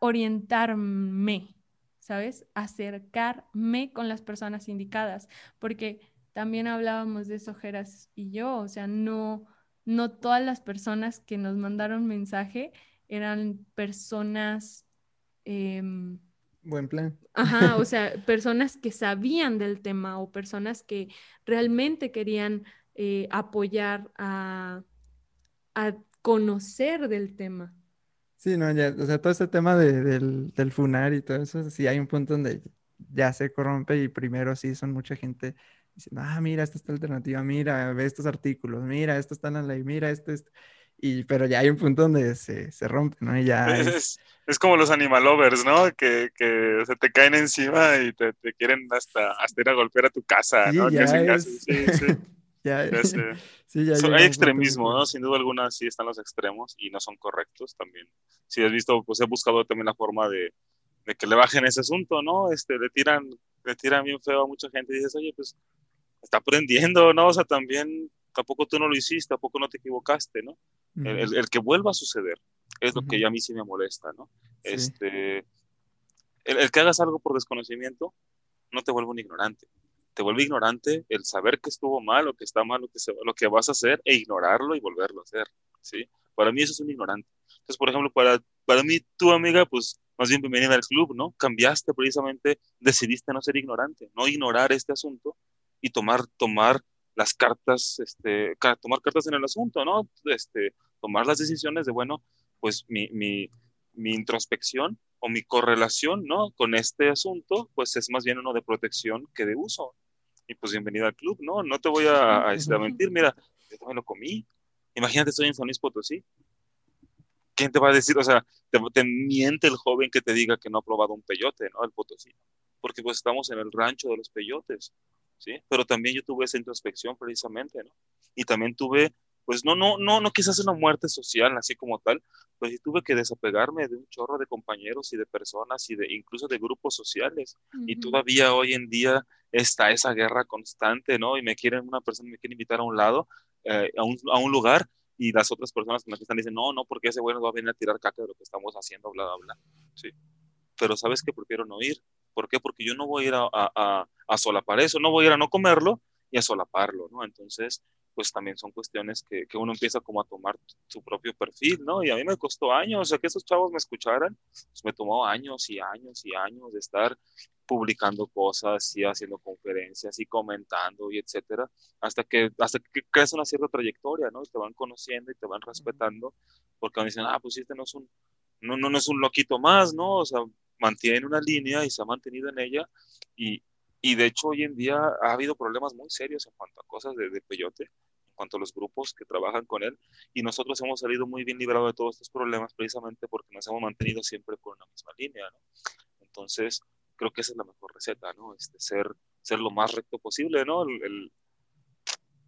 orientarme, ¿sabes? Acercarme con las personas indicadas, porque también hablábamos de eso, Geras y yo, o sea, no, no todas las personas que nos mandaron mensaje eran personas... Em, Buen plan. Ajá, o [LAUGHS] sea, personas que sabían del tema o personas que realmente querían eh, apoyar a, a, conocer del tema. Sí, no, ya, o sea, todo este tema de, del, del funar y todo eso, sí hay un punto donde ya se corrompe y primero sí son mucha gente diciendo, ah, mira, esta es la alternativa, mira, ve estos artículos, mira, esto está en la ley, mira, esto, esto. Y, pero ya hay un punto donde se, se rompe, ¿no? Y ya es, es, como los animal lovers, ¿no? Que, que se te caen encima y te, te, quieren hasta, hasta ir a golpear a tu casa, ¿no? Ya es... Sí, sí. [LAUGHS] ya, [LAUGHS] sí, ya so, hay extremismo, ¿no? Sin duda alguna sí están los extremos y no son correctos también. Si has visto, pues he buscado también la forma de, de que le bajen ese asunto, ¿no? Este, le tiran, le tiran bien feo a mucha gente y dices, oye, pues está aprendiendo, ¿no? O sea, también tampoco tú no lo hiciste, tampoco no te equivocaste, ¿no? El, el, que vuelva a suceder es lo que ya a mí sí me molesta, ¿no? Sí. Este, el, el, que hagas algo por desconocimiento no te vuelve un ignorante. Te vuelve ignorante el saber que estuvo mal o que está mal lo que, se, lo que vas a hacer e ignorarlo y volverlo a hacer, ¿sí? Para mí eso es un ignorante. Entonces, por ejemplo, para, para mí, tu amiga, pues más bien bienvenida al club, ¿no? Cambiaste precisamente, decidiste no ser ignorante, no ignorar este asunto y tomar, tomar las cartas, este, tomar cartas en el asunto, ¿no? Este, tomar las decisiones de, bueno, pues mi, mi, mi introspección o mi correlación, ¿no? Con este asunto, pues es más bien uno de protección que de uso. Y pues bienvenida al club, ¿no? No te voy a, a, a mentir, mira, yo me lo comí. Imagínate, estoy en San Luis Potosí. ¿Quién te va a decir? O sea, te, te, miente el joven que te diga que no ha probado un peyote, ¿no? El Potosí. Porque pues estamos en el rancho de los peyotes. ¿Sí? Pero también yo tuve esa introspección precisamente, ¿no? Y también tuve, pues no, no, no, no quizás una muerte social así como tal, pues sí tuve que desapegarme de un chorro de compañeros y de personas y de incluso de grupos sociales. Y todavía hoy en día está esa guerra constante, ¿no? Y me quieren, una persona me quiere invitar a un lado, eh, a, un, a un lugar, y las otras personas que están dicen, no, no, porque ese güey nos va a venir a tirar caca de lo que estamos haciendo, bla, bla, bla. Sí. Pero sabes que prefiero no ir. ¿Por qué? Porque yo no voy a ir a, a, a solapar eso, no voy a ir a no comerlo y a solaparlo, ¿no? Entonces, pues también son cuestiones que, que, uno empieza como a tomar su propio perfil, ¿no? Y a mí me costó años, o sea, que esos chavos me escucharan, pues me tomó años y años y años de estar publicando cosas y haciendo conferencias y comentando y etcétera, hasta que, hasta que creas una cierta trayectoria, ¿no? te van conociendo y te van respetando, porque van dicen, ah, pues este no es un, no, no, no es un loquito más, ¿no? O sea, mantiene una línea y se ha mantenido en ella y, y de hecho hoy en día ha habido problemas muy serios en cuanto a cosas de, de peyote, en cuanto a los grupos que trabajan con él y nosotros hemos salido muy bien librados de todos estos problemas precisamente porque nos hemos mantenido siempre por una misma línea, ¿no? Entonces, creo que esa es la mejor receta, ¿no? Este, ser, ser lo más recto posible, ¿no? El,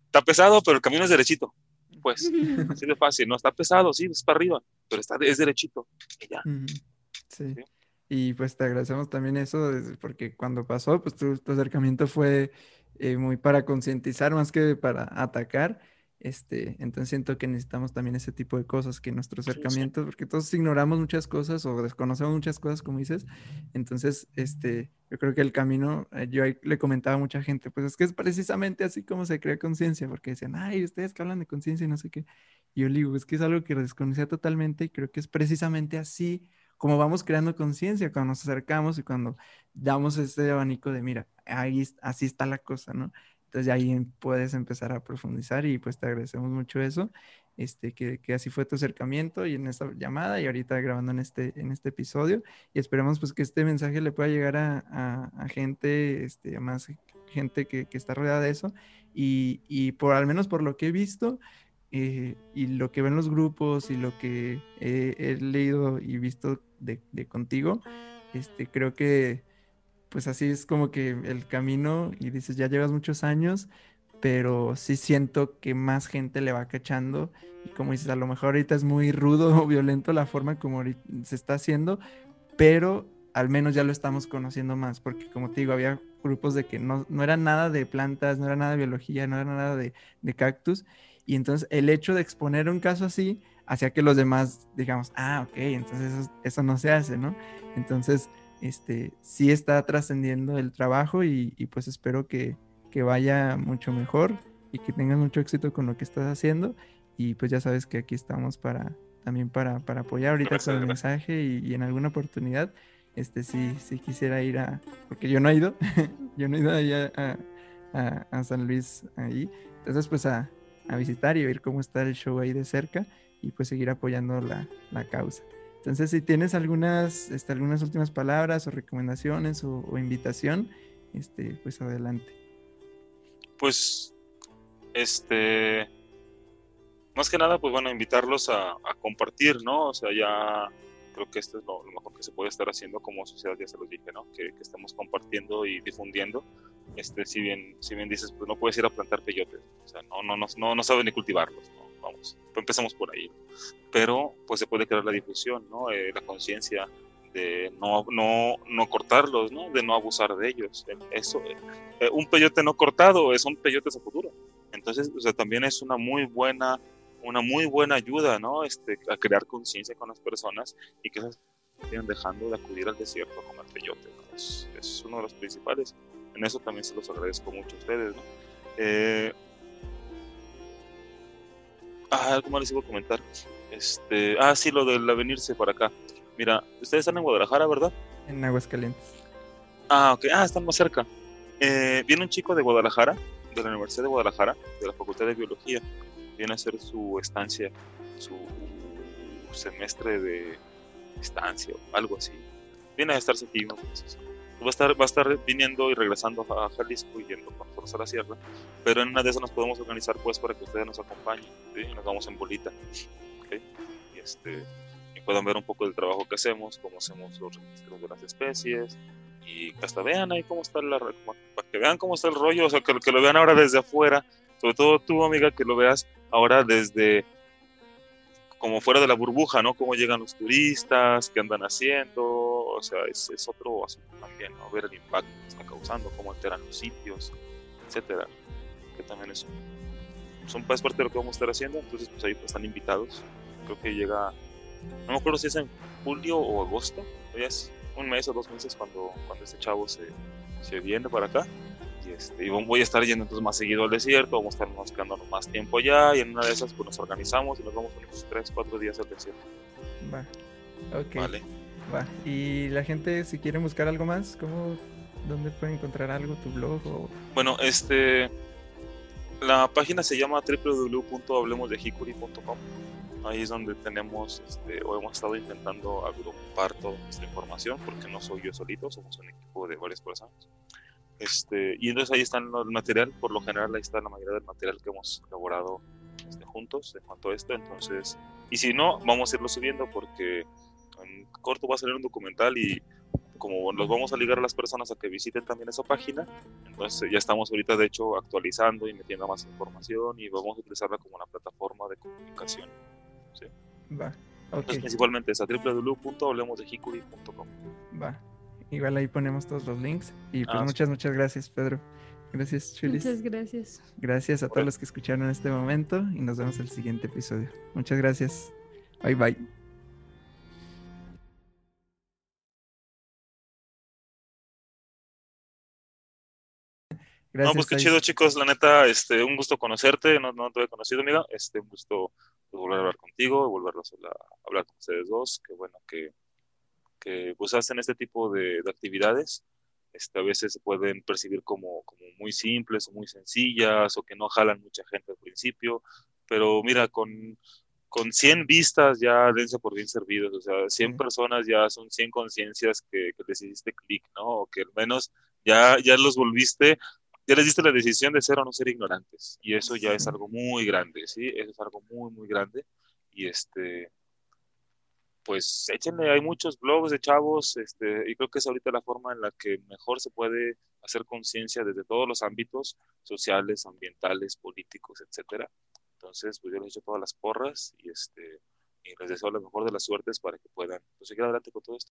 Está pesado, pero el camino es derechito. Pues, [LAUGHS] así de fácil, ¿no? Está pesado, sí, es para arriba, pero está, es derechito. Y ya. sí. Y pues te agradecemos también eso, porque cuando pasó, pues tu, acercamiento fue eh, muy para concientizar más que para atacar. Este, entonces siento que necesitamos también ese tipo de cosas que nuestro acercamiento, porque todos ignoramos muchas cosas o desconocemos muchas cosas, como dices. Entonces, este, yo creo que el camino, eh, yo le comentaba a mucha gente, pues es que es precisamente así como se crea conciencia, porque decían, ay, ustedes que hablan de conciencia y no sé qué. Y yo le digo, es que es algo que desconocía totalmente y creo que es precisamente así como vamos creando conciencia cuando nos acercamos y cuando damos este abanico de, mira, ahí así está la cosa, ¿no? Entonces ahí puedes empezar a profundizar y pues te agradecemos mucho eso, este, que, que, así fue tu acercamiento y en esta llamada y ahorita grabando en este, en este episodio y esperemos pues que este mensaje le pueda llegar a, a, gente, este, a más gente que, que, está rodeada de eso y, y por al menos por lo que he visto, eh, y lo que ven los grupos y lo que he, leído y visto de, contigo, este, creo que pues así es como que el camino y dices, ya llevas muchos años, pero sí siento que más gente le va cachando y como dices, a lo mejor ahorita es muy rudo o violento la forma como se está haciendo, pero al menos ya lo estamos conociendo más, porque como te digo, había grupos de que no, no era nada de plantas, no era nada de biología, no era nada de, de cactus, y entonces el hecho de exponer un caso así hacía que los demás digamos, ah, ok, entonces eso, no se hace, ¿no? Entonces, este, sí está trascendiendo el trabajo y, pues espero que, que, vaya mucho mejor y que tengas mucho éxito con lo que estás haciendo. Y pues ya sabes que aquí estamos para también para, para apoyar ahorita con el mensaje y, en alguna oportunidad, este sí, sí quisiera ir a, porque yo no he ido, [LAUGHS] yo no he ido allá a, a, a San Luis ahí. Entonces, pues a, a visitar y ver cómo está el show ahí de cerca y pues seguir apoyando la, la causa. Entonces, si tienes algunas, este, algunas últimas palabras o recomendaciones o, invitación, este, pues adelante. Pues, este, más que nada, pues bueno, invitarlos a, compartir, ¿no? O sea, ya creo que esto es lo, mejor que se puede estar haciendo como sociedad, ya se los dije, ¿no? Que, que estemos compartiendo y difundiendo este, si bien, si bien dices, pues no puedes ir a plantar peyotes, o sea, no, no, no, no, no sabes ni cultivarlos, ¿no? vamos, empezamos por ahí, pero pues se puede crear la difusión, ¿no? Eh, la conciencia de no, no, no cortarlos, ¿no? De no abusar de ellos, eso, eh, un peyote no cortado es un peyote a futuro, entonces, o sea, también es una muy buena, una muy buena ayuda, ¿no? Este, a crear conciencia con las personas y que esas vayan dejando de acudir al desierto a comer peyote, es, es uno de los principales en eso también se los agradezco mucho a ustedes. ¿no? Eh, ah, algo más les iba a comentar. Este, ah, sí, lo del venirse para acá. Mira, ustedes están en Guadalajara, ¿verdad? En Aguascalientes. Ah, ok. Ah, están más cerca. Eh, viene un chico de Guadalajara, de la Universidad de Guadalajara, de la Facultad de Biología. Viene a hacer su estancia, su semestre de estancia o algo así. Viene a estarse aquí unos meses va a estar, va a estar viniendo y regresando a Jalisco y yendo con nosotros a la sierra, pero en una de esas nos podemos organizar pues para que ustedes nos acompañen, nos vamos en bolita, y, este, y puedan ver un poco del trabajo que hacemos, cómo hacemos los registros de las especies, y hasta vean ahí cómo está la, para que vean cómo está el rollo, o sea, que, que lo vean ahora desde afuera, sobre todo tú amiga, que lo veas ahora desde como fuera de la burbuja, ¿no? Cómo llegan los turistas, qué andan haciendo, o sea, es, es otro asunto también, ¿no? Ver el impacto que está causando, cómo alteran los sitios, etcétera, que también es, son, es parte de lo que vamos a estar haciendo, entonces pues ahí pues, están invitados, creo que llega, no me acuerdo si es en julio o agosto, ya es un mes o dos meses cuando, cuando este chavo se, se viene para acá, y, este, y voy a estar yendo entonces más seguido al desierto, vamos a estar quedando más tiempo allá y en una de esas pues nos organizamos y nos vamos unos 3, 4 días al desierto. Va. Ok. Vale. Y la gente, si quiere buscar algo más, ¿cómo, ¿dónde puede encontrar algo? ¿Tu blog? Bueno, este. La página se llama www.hablemosdehikuri.com. Ahí es donde tenemos, este, o hemos estado intentando agrupar toda nuestra información, porque no soy yo solito, somos un equipo de varias personas. Este, y entonces ahí está el material, por lo general ahí está la mayoría del material que hemos elaborado este, juntos en cuanto a esto. Entonces, y si no, vamos a irlo subiendo porque en corto va a salir un documental y como los vamos a ligar a las personas a que visiten también esa página, entonces ya estamos ahorita de hecho actualizando y metiendo más información y vamos a utilizarla como una plataforma de comunicación. ¿sí? Va. Ok. Entonces, principalmente es a www.hablemosdehikuri.com. Va. Igual ahí ponemos todos los links. Y pues Ah, sí. muchas, muchas gracias, Pedro. Gracias, Chulis. Muchas gracias. Gracias a todos los que escucharon este momento y nos vemos en el siguiente episodio. Muchas gracias. Bye bye. Gracias. no, pues qué chido, chicos. La neta, este, un gusto conocerte. No, no te había conocido, amiga. Este, un gusto pues, volver a hablar contigo, volver a hablar, con ustedes dos. Qué bueno que, que pues hacen este tipo de, de actividades. Este, a veces se pueden percibir como, como muy simples o muy sencillas o que no jalan mucha gente al principio. Pero mira, con, con 100 vistas ya dense por bien servidos. O sea, 100 Sí. personas ya son 100 conciencias que, que les hiciste clic, ¿no? O que al menos ya, ya los volviste ya les diste la decisión de ser o no ser ignorantes. Y eso ya es algo muy grande, ¿sí? Eso es algo muy, muy grande. Y este, pues échenle, hay muchos blogs de chavos, este, y creo que es ahorita la forma en la que mejor se puede hacer conciencia desde todos los ámbitos sociales, ambientales, políticos, etcétera. Entonces, pues yo les echo todas las porras y este, y les deseo la mejor de las suertes para que puedan pues, seguir adelante con todo esto.